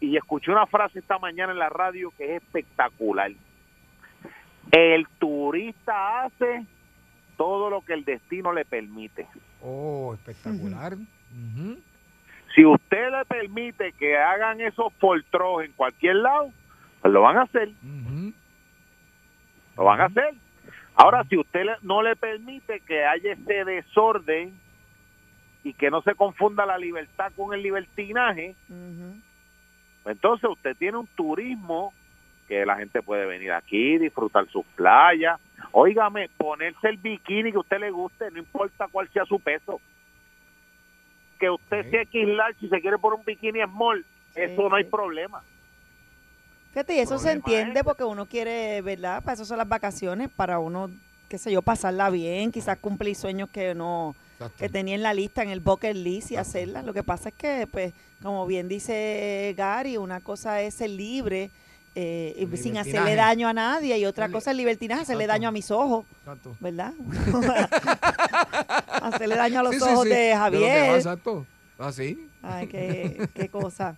y escuché una frase esta mañana en la radio que es espectacular. El turista hace todo lo que el destino le permite. Oh, espectacular. Si usted le permite que hagan esos poltros en cualquier lado, pues lo van a hacer. Lo van a hacer. Ahora, si usted no le permite que haya ese desorden y que no se confunda la libertad con el libertinaje. Entonces usted tiene un turismo que la gente puede venir aquí, disfrutar sus playas. Óigame, ponerse el bikini que a usted le guste, no importa cuál sea su peso. Que usted sea X si se quiere poner un bikini small, eso no hay problema. Fíjate, y eso se entiende porque uno quiere, ¿verdad? Para eso son las vacaciones, para uno, qué sé yo, pasarla bien, quizás cumplir sueños que no que tenía en la lista, en el bucket list y hacerlas. Lo que pasa es que, pues, como bien dice Gary, una cosa es ser libre eh, sin hacerle daño a nadie y otra cosa es libertinaje, hacerle Exacto. daño a mis ojos, Exacto. ¿verdad? hacerle daño a los Sí, ojos sí, de Javier. exacto. Así. Ay, qué, qué cosa.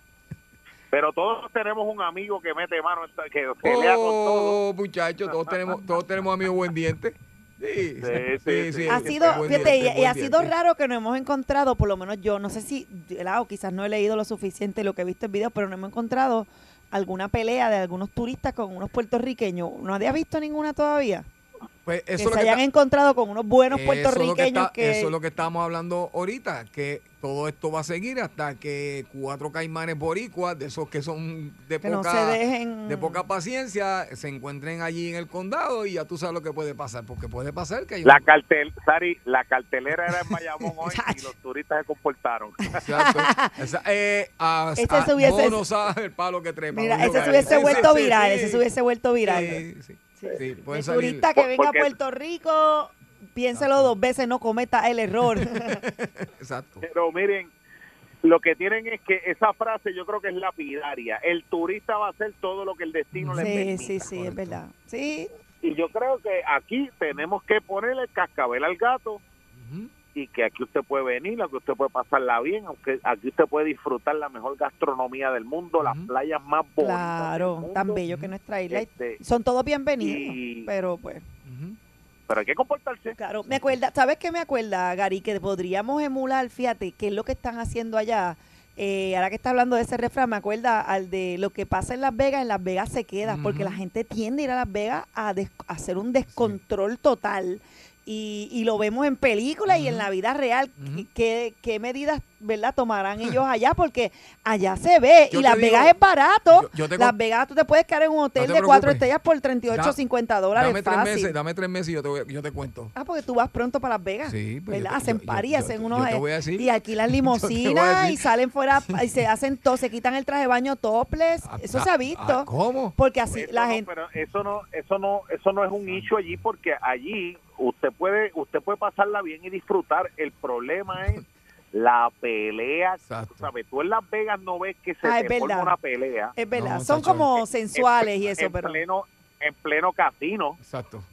Pero todos tenemos un amigo que mete mano, que pelea con todo. Oh, muchachos, todos tenemos, todos tenemos amigos buen diente. Sí, sí, sí. ha sido, fíjate, y, ha sido raro que nos hemos encontrado, por lo menos yo, no sé si, o quizás no he leído lo suficiente lo que he visto en videos, pero no hemos encontrado alguna pelea de algunos turistas con unos puertorriqueños. ¿No había visto ninguna todavía? Pues que se que hayan está- encontrado con unos buenos lo que puertorriqueños está- que... Eso es lo que estábamos hablando ahorita, que todo esto va a seguir hasta que cuatro caimanes boricuas, de esos que son de Que no poca, dejen- de poca paciencia, se encuentren allí en el condado y ya tú sabes lo que puede pasar, porque puede pasar que hay La un- cartel, Sari, la cartelera era en Bayamón hoy y los turistas se comportaron. Exacto. Esa, eh, a, Este a- se hubiese- mono sabe el palo que trepa. Mira, ese se hubiese vuelto viral, ese se hubiese vuelto viral. Sí, sí, sí, pueden El salir. turista que venga a Puerto Rico, piénselo dos veces, no cometa el error. Exacto. Pero miren, lo que tienen es que esa frase yo creo que es lapidaria. El turista va a hacer todo lo que el destino le Sí, permita. sí, sí, es verdad. Sí, Y yo creo que aquí tenemos que ponerle el cascabel al gato y que aquí usted puede venir, aquí usted puede pasarla bien, aunque aquí usted puede disfrutar la mejor gastronomía del mundo, las playas más bonitas. claro, tan bello que nuestra isla. Este, Son todos bienvenidos, y- pero pues... Pero hay que comportarse. Claro, me acuerda, ¿sabes qué me acuerda, Gary? Que podríamos emular, fíjate, qué es lo que están haciendo allá. Eh, ahora que está hablando de ese refrán, me acuerda al de lo que pasa en Las Vegas, en Las Vegas se queda, porque la gente tiende a ir a Las Vegas a, des- a hacer un descontrol total. Y, y lo vemos en películas y en la vida real. ¿Qué, qué medidas verdad tomarán ellos allá? Porque allá se ve Yo y Las digo, Vegas es barato. yo- yo te Las Vegas tú te puedes quedar en un hotel te de cuatro estrellas por 38 Da- 50 dólares Dame tres fácil. meses, dame tres meses y yo te, voy- yo te cuento. Ah, porque tú vas pronto para Las Vegas. Sí, pues ¿verdad? te- hacen yo- hacen yo unos. decir. y alquilan decir. y salen fuera y se hacen todo, se quitan el traje de baño topless. Eso ah, se ha visto. ah, ¿Cómo? Porque así Eso la no, gente. pero eso no, eso no, eso no es un issue allí porque allí usted puede, usted puede pasarla bien y disfrutar. El problema es la pelea. Tú sabes, tú en Las Vegas no ves que se Ah, te forma una pelea. Es verdad, No, son como sensuales y eso, en pero. pleno, en pleno casino. Exacto.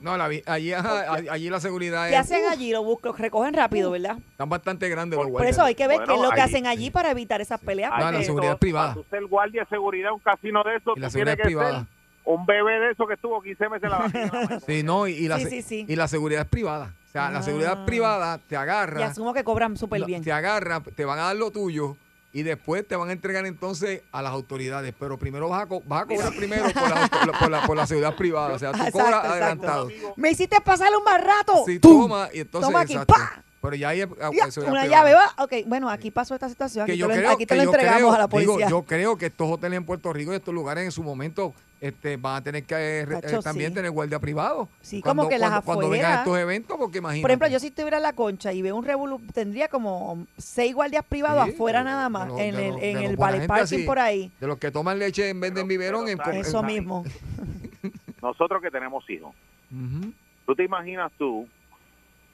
No, la, vi- allí, ajá, allí la seguridad ¿Qué es, hacen allí? Lo buscan, recogen rápido, ¿verdad? están bastante grandes los Por guardias. eso hay que ver Bueno, qué es lo que hacen allí para evitar esas peleas. No, la seguridad es privada. Tú ser guardia de seguridad en un casino de esos, Y la tú seguridad tienes es que privada. un bebé de esos que estuvo 15 meses en la barriga. Sí, no, y, y la, Sí, se- sí, sí. y la seguridad es privada. O sea, la seguridad Ah. privada te Y agarra, asumo que cobran súper bien. te agarra, te van a dar lo tuyo y después te van a entregar entonces a las autoridades. Pero primero vas a, co- vas a cobrar primero por la, por, la, por la seguridad privada. O sea, tú Exacto, cobras exacto. adelantado. Me hiciste pasarle un más rato. Sí, ¡Tum! toma, y entonces, Toma aquí, exacto. ¡pa! Pero ya hay ah, Ya, una llave va. Ok, bueno, aquí pasó esta situación. que Aquí, yo te, lo, creo, aquí te que lo yo entregamos creo- a la digo, policía. yo creo que estos hoteles en Puerto Rico y estos lugares en su momento este, van a tener que eh, eh, también sí. tener guardia privado. Sí, Cuando- como que las cuando, cuando vengan estos eventos, porque imagínate. Por ejemplo, yo si estuviera en la concha y veo un revolú, tendría como seis guardias privados Sí, afuera nada más, en el, en el gente parking así, por ahí. De los que toman leche en vez de en biberón. en- Eso mismo. Nosotros que tenemos hijos. ¿Tú te imaginas tú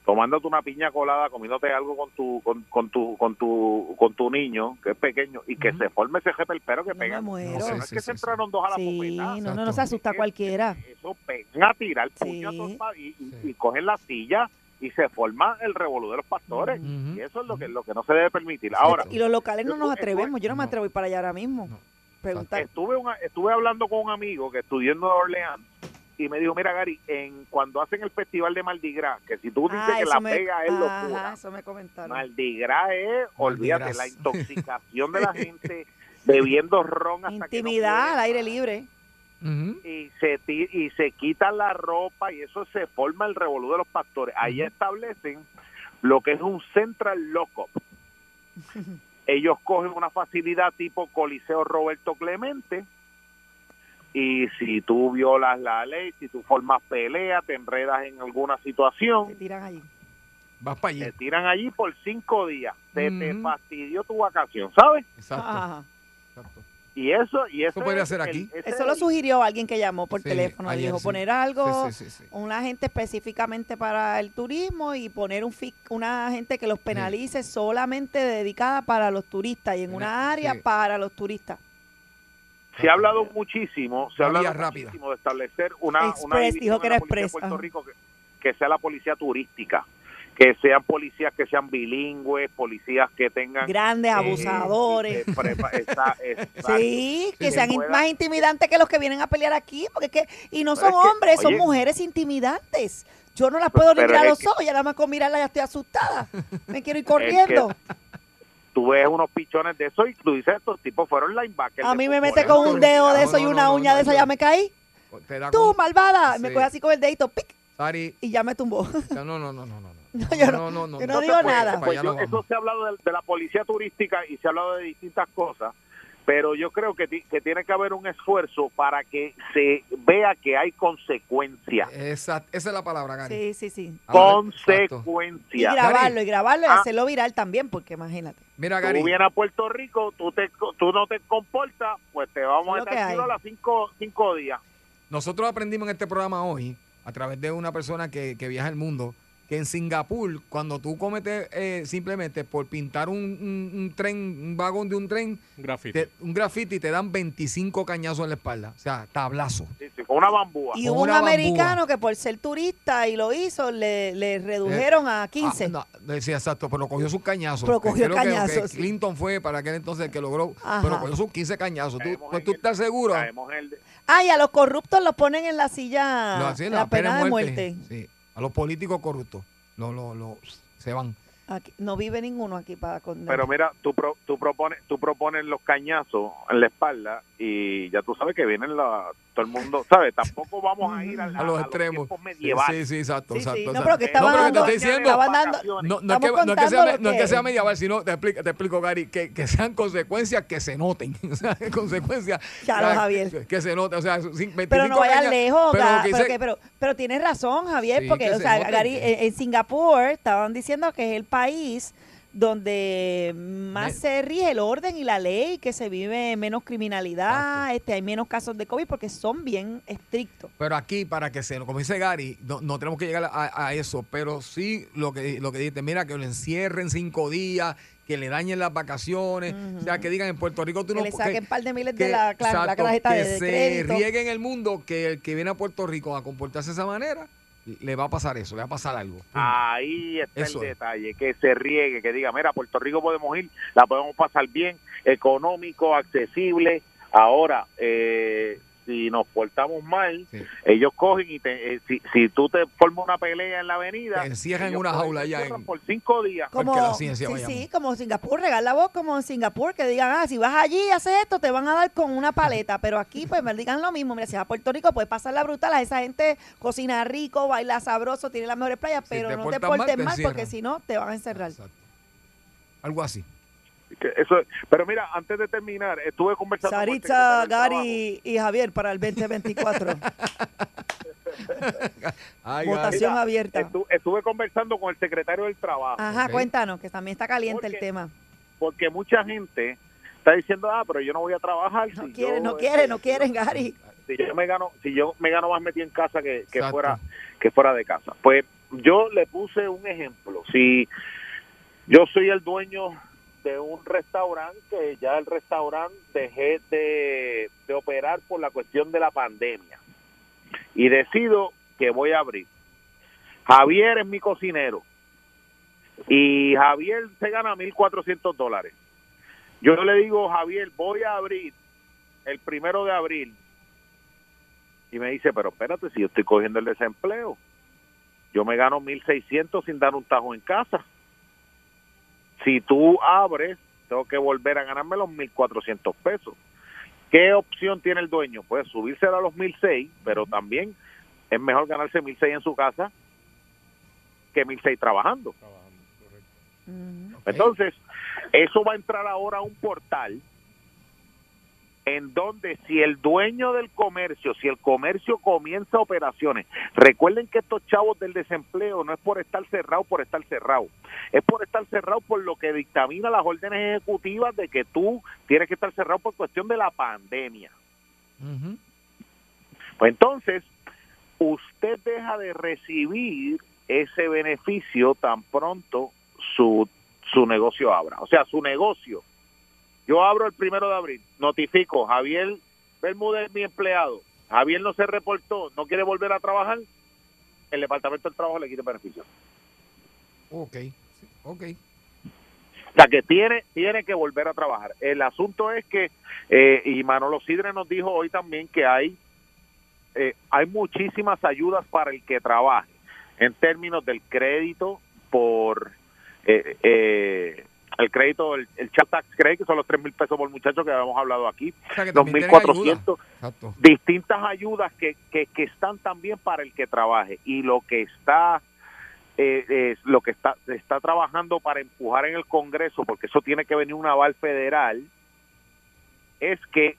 tomándote una piña colada, comiéndote algo con tu con, con tu con tu con tu niño que es pequeño y que se forme ese jefe el pero que pega? No, Sí, no es sí, que sí, se entraron dos a la Sí, popeta. no, no, no se asusta cualquiera. Eso pegan a tirar a pa- y, y- y cogen la silla y se forma el revolú de los pastores. Y eso es lo que lo que no se debe permitir. Ahora, Y los locales no nos atrevemos. Yo no me atrevo a ir para allá ahora mismo. Preguntar. estuve una- estuve hablando con un amigo que estudió en Nueva Orleans y me dijo, mira Gary, en cuando hacen el festival de Mardi Gras, que si tú dices Ah, que la me- pega es Ajá, locura, eso me comentaron. Mardi Gras es, olvídate, Gras. la intoxicación de la gente bebiendo ron hasta que no Intimidad al aire libre. y se y se quitan la ropa y eso se forma el revolú de los pastores. Ahí establecen lo que es un central lockup. Ellos cogen una facilidad tipo Coliseo Roberto Clemente y si tú violas la ley, si tú formas pelea, te enredas en alguna situación, Te tiran allí. Vas para allí. te tiran allí por cinco días. Se te Ujú. fastidió tu vacación, ¿sabes? Exacto. Ajá. exacto. Y eso, y eso, Eso podría el- aquí. Eso es lo sugirió alguien que llamó por Sí, teléfono. ayer Dijo sí. poner algo, Sí, sí, sí, sí. una gente específicamente para el turismo y poner un una gente que los penalice solamente dedicada para los turistas y en una área sí. para los turistas. Se ha hablado muchísimo, se ha hablado rápida. muchísimo de establecer una, una Express, dijo en que la era policía de Puerto ajá. Rico que, que sea la policía turística, que sean policías que sean bilingües, policías que tengan Grandes eh, abusadores. eh, prepa- esa- exacto. Sí, que Que sean pueda- más intimidantes que los que vienen a pelear aquí, porque es que, y no Pero son es que, hombres, son oye- mujeres intimidantes. Yo no las puedo es los que- ojos, ya nada más con mirarla ya estoy asustada. Me quiero ir corriendo. Tú ves unos pichones de eso y tú dices, estos tipos fueron linebackers. A mí me mete con un dedo de No, eso y una no, uña no, de esa, no. ya me caí. Te da Tú, con- malvada. Me coge así con el dedito, pic, Sari, y ya me tumbó. no, no, no, no, no, no. No, yo no, no, no, no, yo no. no Entonces, digo pues, nada. pues no eso se ha hablado de, de la policía turística y se ha hablado de distintas cosas, pero yo creo que, ti- que tiene que haber un esfuerzo para que se vea que hay consecuencias. Esa, esa es la palabra, Gary. Sí, sí, sí. Y grabarlo, y grabarlo y Ah. hacerlo viral también, porque imagínate. Mira, Tú Gary. vienes a Puerto Rico, tú, te, tú no te comportas, pues te vamos Es a estar a las cinco, cinco días. Nosotros aprendimos en este programa hoy, a través de una persona que, que viaja el mundo, que en Singapur, cuando tú cometes eh, simplemente por pintar un, un- un tren, un vagón de un tren, Graffiti. te- un graffiti, te dan 25 cañazos en la espalda. O sea, tablazo. Sí, sí, con una bambúa. Y Con hubo un bambúa. americano que por ser turista y lo hizo, le, le redujeron a 15. Ah, no, sí, exacto, pero cogió sus cañazos. Pero cogió Creo que- que cañazos, sí. Clinton fue para aquel entonces el que logró, Ajá. pero cogió sus 15 cañazos. ¿Tú, pues, tú el- estás seguro? El de- Ah, y a los corruptos los ponen en la silla, No, así, la, pena, de muerte. Sí, a los políticos corruptos. Lo, lo, lo- se van. Aquí- no vive ninguno aquí para condenar. Pero mira, tú, pro- tú, propones, tú propones los cañazos en la espalda y ya tú sabes que vienen la, todo el mundo, ¿sabes? Tampoco vamos a ir a, A los extremos. Sí, medievales. sí, sí, exacto. Sí, sí, exacto, no, exacto. pero que estaban No, dando- estoy diciendo, dando- No, no, es que, no, es que sea, no es que sea medieval, sino te explico, te explico Gary, que, que sean consecuencias que se noten. O sea, consecuencias Claro, que- Javier. Que, se noten. O sea, sin- 25 Pero no vayas lejos, pero pero, dice- pero, pero tienes razón, Javier, Sí, porque, que o se sea. Gary, en, en Singapur estaban diciendo que es el país donde más Me- se rige el orden y la ley, que se vive menos criminalidad, este, hay menos casos de COVID porque son bien estrictos. Pero aquí, para que se, como dice Gary, no, no tenemos que llegar a, a eso, pero sí lo que, lo que dijiste, mira, que lo encierren cinco días, que le dañen las vacaciones, o sea, que digan en Puerto Rico tú Que no le que- saquen un par de miles que- de la, la exacto, tarjeta que de, de se crédito. riegue en el mundo que el que viene a Puerto Rico a comportarse de esa manera, le va a pasar eso, le va a pasar algo. Ahí está Eso el detalle, que se riegue, que diga, mira, Puerto Rico podemos ir, la podemos pasar bien, económico, accesible. Ahora, eh, si nos portamos mal, Sí. ellos cogen y te, eh, si, si tú te formas una pelea en la avenida, Te encierran en una jaula ya en- por cinco días. Como, Porque la ciencia sí, sí, como Singapur, regar la voz como en Singapur, que digan, ah, si vas allí y haces esto, te van a dar con una paleta, pero aquí pues me digan lo mismo, mira, si vas a Puerto Rico puedes pasar la brutal, a esa gente cocina rico, baila sabroso, tiene las mejores playas, Si pero te no te mal, portes te mal, porque si no, te van a encerrar. Exacto. Algo así. Que Eso, pero mira, antes de terminar, estuve conversando con el Saritza. Gary y Javier para el 2024. Ay, Votación Mira, abierta. estu- estuve conversando con el secretario del Trabajo. Ajá, cuéntanos, que también está caliente el tema. porque mucha gente está diciendo, ah, pero yo no voy a trabajar. No si quieren, yo, no eh, quieren, no quieren, Gary. Si yo me gano, si yo me gano más metido en casa que, que fuera que fuera de casa. Pues yo le puse un ejemplo. Si yo soy el dueño de un restaurante, que ya el restaurante dejé de, de operar por la cuestión de la pandemia y decido que voy a abrir. Javier es mi cocinero y Javier se gana 1.400 dólares. Yo le digo, Javier, voy a abrir el primero de abril. Y me dice, pero espérate, si yo estoy cogiendo el desempleo, yo me gano 1.600 sin dar un tajo en casa. Si tú abres, tengo que volver a ganarme los 1.400 pesos. ¿Qué opción tiene el dueño? Pues subírselo a los 1.600, pero también es mejor ganarse 1.600 en su casa que 1.600 trabajando. Entonces, eso va a entrar ahora a un portal en donde si el dueño del comercio, si el comercio comienza operaciones, recuerden que estos chavos del desempleo no es por estar cerrado, por estar cerrado, es por estar cerrado por lo que dictamina las órdenes ejecutivas de que tú tienes que estar cerrado por cuestión de la pandemia. Pues entonces, usted deja de recibir ese beneficio tan pronto su, su negocio abra. O sea, su negocio. Yo abro el primero de abril, notifico, Javier Bermúdez es mi empleado, Javier no se reportó, no quiere volver a trabajar, el Departamento del Trabajo le quita beneficio. Ok, ok. O sea, que tiene, tiene que volver a trabajar. El asunto es que, eh, y Manolo Sidre nos dijo hoy también que hay, eh, hay muchísimas ayudas para el que trabaje, en términos del crédito por eh, eh, el crédito, el, el chat tax credit, que son los 3 mil pesos por muchacho que habíamos hablado aquí, sea, tienen 1.400, Exacto. distintas ayudas que, que, que están también para el que trabaje. Y lo que está eh, eh, lo que está se está trabajando para empujar en el Congreso porque eso tiene que venir un aval federal es que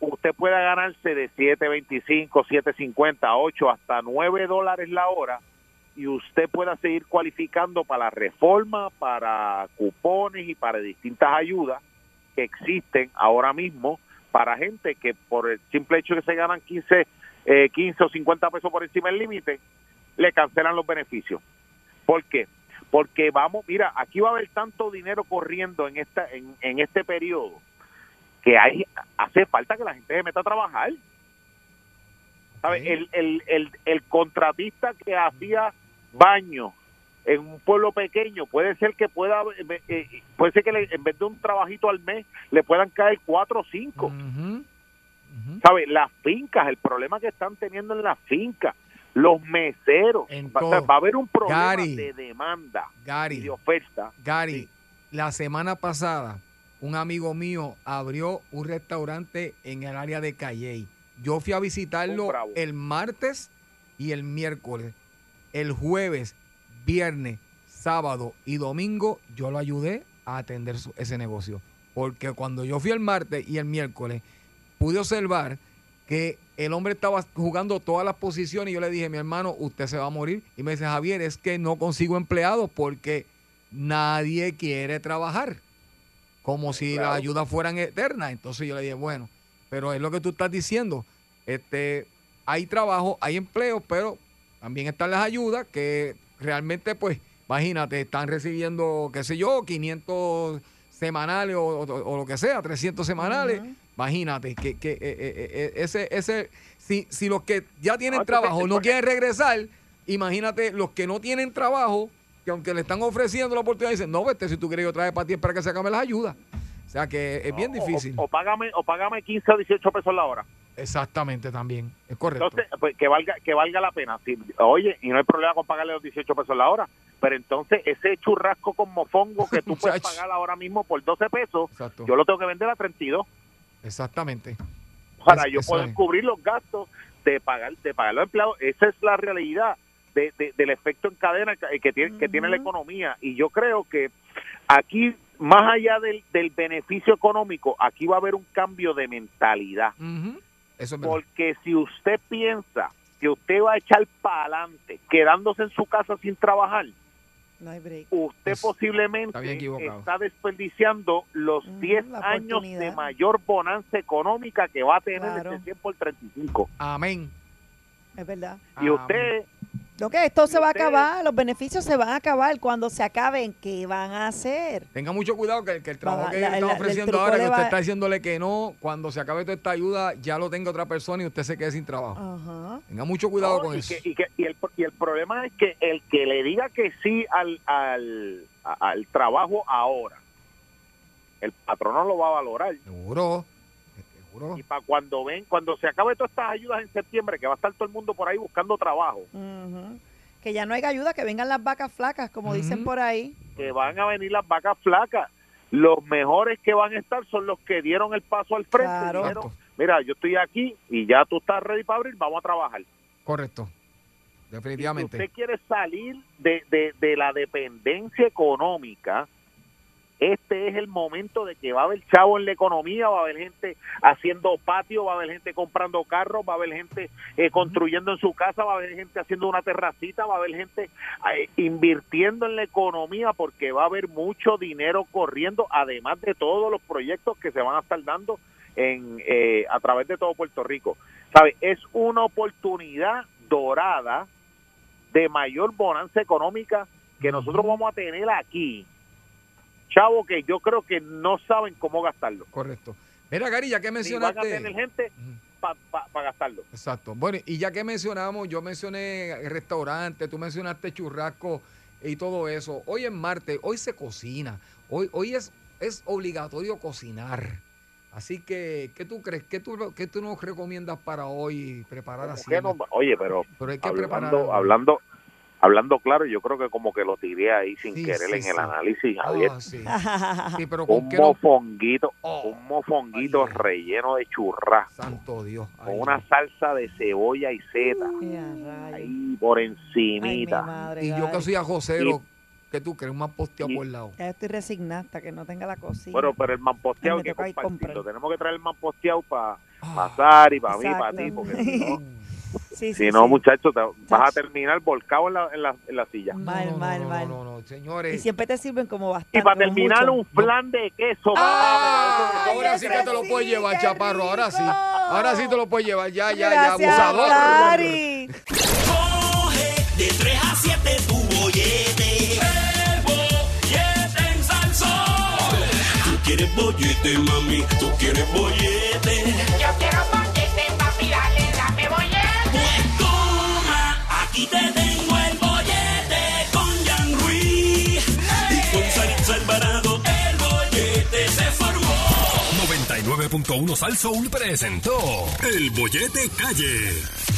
usted pueda ganarse de 7.25, 7.50, 8 hasta 9 dólares la hora y usted pueda seguir cualificando para la reforma, para cupones y para distintas ayudas que existen ahora mismo para gente que por el simple hecho de que se ganan 15, eh, 15 o 50 pesos por encima del límite, le cancelan los beneficios. ¿Por qué? Porque vamos, mira, aquí va a haber tanto dinero corriendo en esta en, en este periodo que hay hace falta que la gente se meta a trabajar. ¿Sabe? El, el, el, el contratista que hacía baño en un pueblo pequeño puede ser que pueda eh, eh, puede ser que le- en vez de un trabajito al mes le puedan caer cuatro o cinco ¿sabe? las fincas el problema que están teniendo en las fincas los meseros va, va a haber un problema Gary. de demanda Gary. y de oferta Gary, la semana pasada, un amigo mío abrió un restaurante en el área de Calley. Yo fui a visitarlo bravo. el martes y el miércoles. El jueves, viernes, sábado y domingo, yo lo ayudé a atender su- ese negocio. Porque cuando yo fui el martes y el miércoles, pude observar que el hombre estaba jugando todas las posiciones y yo le dije, mi hermano, usted se va a morir. Y me dice, Javier, es que no consigo empleados porque nadie quiere trabajar. Como si Claro. las ayudas fueran eternas. Entonces yo le dije, bueno, pero es lo que tú estás diciendo. Este, hay trabajo, hay empleo, pero también están las ayudas que realmente, pues, imagínate, están recibiendo, qué sé yo, 500 semanales o, o- o lo que sea, 300 semanales. Imagínate que, que, eh, eh, eh, ese, ese, si, si los que ya tienen entonces, trabajo no quieren regresar, imagínate los que no tienen trabajo, que aunque le están ofreciendo la oportunidad, dicen, no, vete, si tú quieres yo traje para ti para que se acabe las ayudas. O sea que es bien difícil. o, o págame o págame 15 o 18 pesos la hora Exactamente también, es correcto. Entonces, pues, que valga que valga la pena. Sí, oye, y no hay problema con pagarle los 18 pesos la hora, pero entonces ese churrasco con mofongo que tú puedes pagar ahora mismo por 12 pesos, Exacto. yo lo tengo que vender a 32 Exactamente. para Es- yo poder es. cubrir los gastos de pagar de pagar los empleados. Esa es la realidad de, de- del efecto en cadena que, que tiene, que tiene la economía. Y yo creo que aquí, más allá del, del beneficio económico, aquí va a haber un cambio de mentalidad. Eso es verdad. Porque si usted piensa que usted va a echar para adelante quedándose en su casa sin trabajar, No hay break. usted posiblemente está desperdiciando los 10 la años de mayor bonanza económica que va a tener Claro. este 100 por 35. Amén. Es verdad. Y usted, Lo que esto se va a acabar, los beneficios se van a acabar. Cuando se acaben, ¿qué van a hacer? Tenga mucho cuidado que, que el trabajo Va- que la- están la- ofreciendo ahora, que usted va- está diciéndole que no, cuando se acabe toda esta ayuda, ya lo tenga otra persona y usted se quede sin trabajo. Ajá. Tenga mucho cuidado No, con y eso. que- y, que- y el, y el problema es que el que le diga que sí al, al, al trabajo ahora, el patrón no lo va a valorar. Seguro. Seguro. Y para cuando ven, cuando se acabe todas estas ayudas en septiembre, que va a estar todo el mundo por ahí buscando trabajo. Que ya no hay ayuda, que vengan las vacas flacas, como dicen por ahí. que van a venir las vacas flacas. Los mejores que van a estar son los que dieron el paso al frente. y Claro. dijeron, mira, yo estoy aquí y ya tú estás ready para abrir, vamos a trabajar. Correcto. definitivamente. Si usted quiere salir de, de, de la dependencia económica, este es el momento de que va a haber chavo en la economía, va a haber gente haciendo patio, va a haber gente comprando carros, va a haber gente eh, construyendo en su casa, va a haber gente haciendo una terracita, va a haber gente eh, invirtiendo en la economía porque va a haber mucho dinero corriendo, además de todos los proyectos que se van a estar dando en eh, a través de todo Puerto Rico. ¿Sabe? Es una oportunidad dorada de mayor bonanza económica que nosotros vamos a tener aquí. Chavo, que yo creo que no saben cómo gastarlo. Correcto. Mira, Gary, ya que Ni van a mencionaste... tener gente para gastarlo. Exacto. Bueno, y ya que mencionamos, yo mencioné restaurante, tú mencionaste churrasco y todo eso. Hoy es martes, hoy se cocina. Hoy, hoy es, es obligatorio cocinar. Así que, ¿qué tú crees? ¿Qué tú, qué tú nos recomiendas para hoy preparar así? ¿Qué no- oye, pero, Pero hay que preparar hablando, hablando claro, yo creo que como que lo tiré ahí sin Sí, querer sí, en sí. el análisis, Javier. sí. Sí, pero ¿con un? Oh. mofonguito, un mofonguito relleno de churrasco. Santo Dios. Con una salsa de cebolla y seta. Ahí por encimita. Y yo que soy ajocero, ¿qué tú crees? Más posteado por el lado. Ya estoy resignada hasta que no tenga la cocina. Bueno, pero el mamposteado hay que compartirlo. Tenemos que traer el mamposteado para Ah. Sari, para mí, para ti, porque si no, Sí, sí, si no sí. muchachos, te vas a terminar volcado en la, en la, en la silla. Mal, mal, mal. No, no, señores. Y siempre te sirven como bastante. Y para terminar, mucho. un flan de queso. Ah, ahora sí que te lo puedes llevar, chaparro. Ahora sí. Ahora sí te lo puedes llevar. Ya, ya, ya, Gracias, abusador. Dari. Coge de 3 a 7 tu bollete. El bollete en Salsón. Tú quieres bollete, mami. Tú quieres bollete. Yo quiero bollete, aquí te tengo el bollete con Jan Ruiz. Y con Saritza Alvarado, el bollete se formó. 99.1 Sal Soul presentó El Bollete Calle.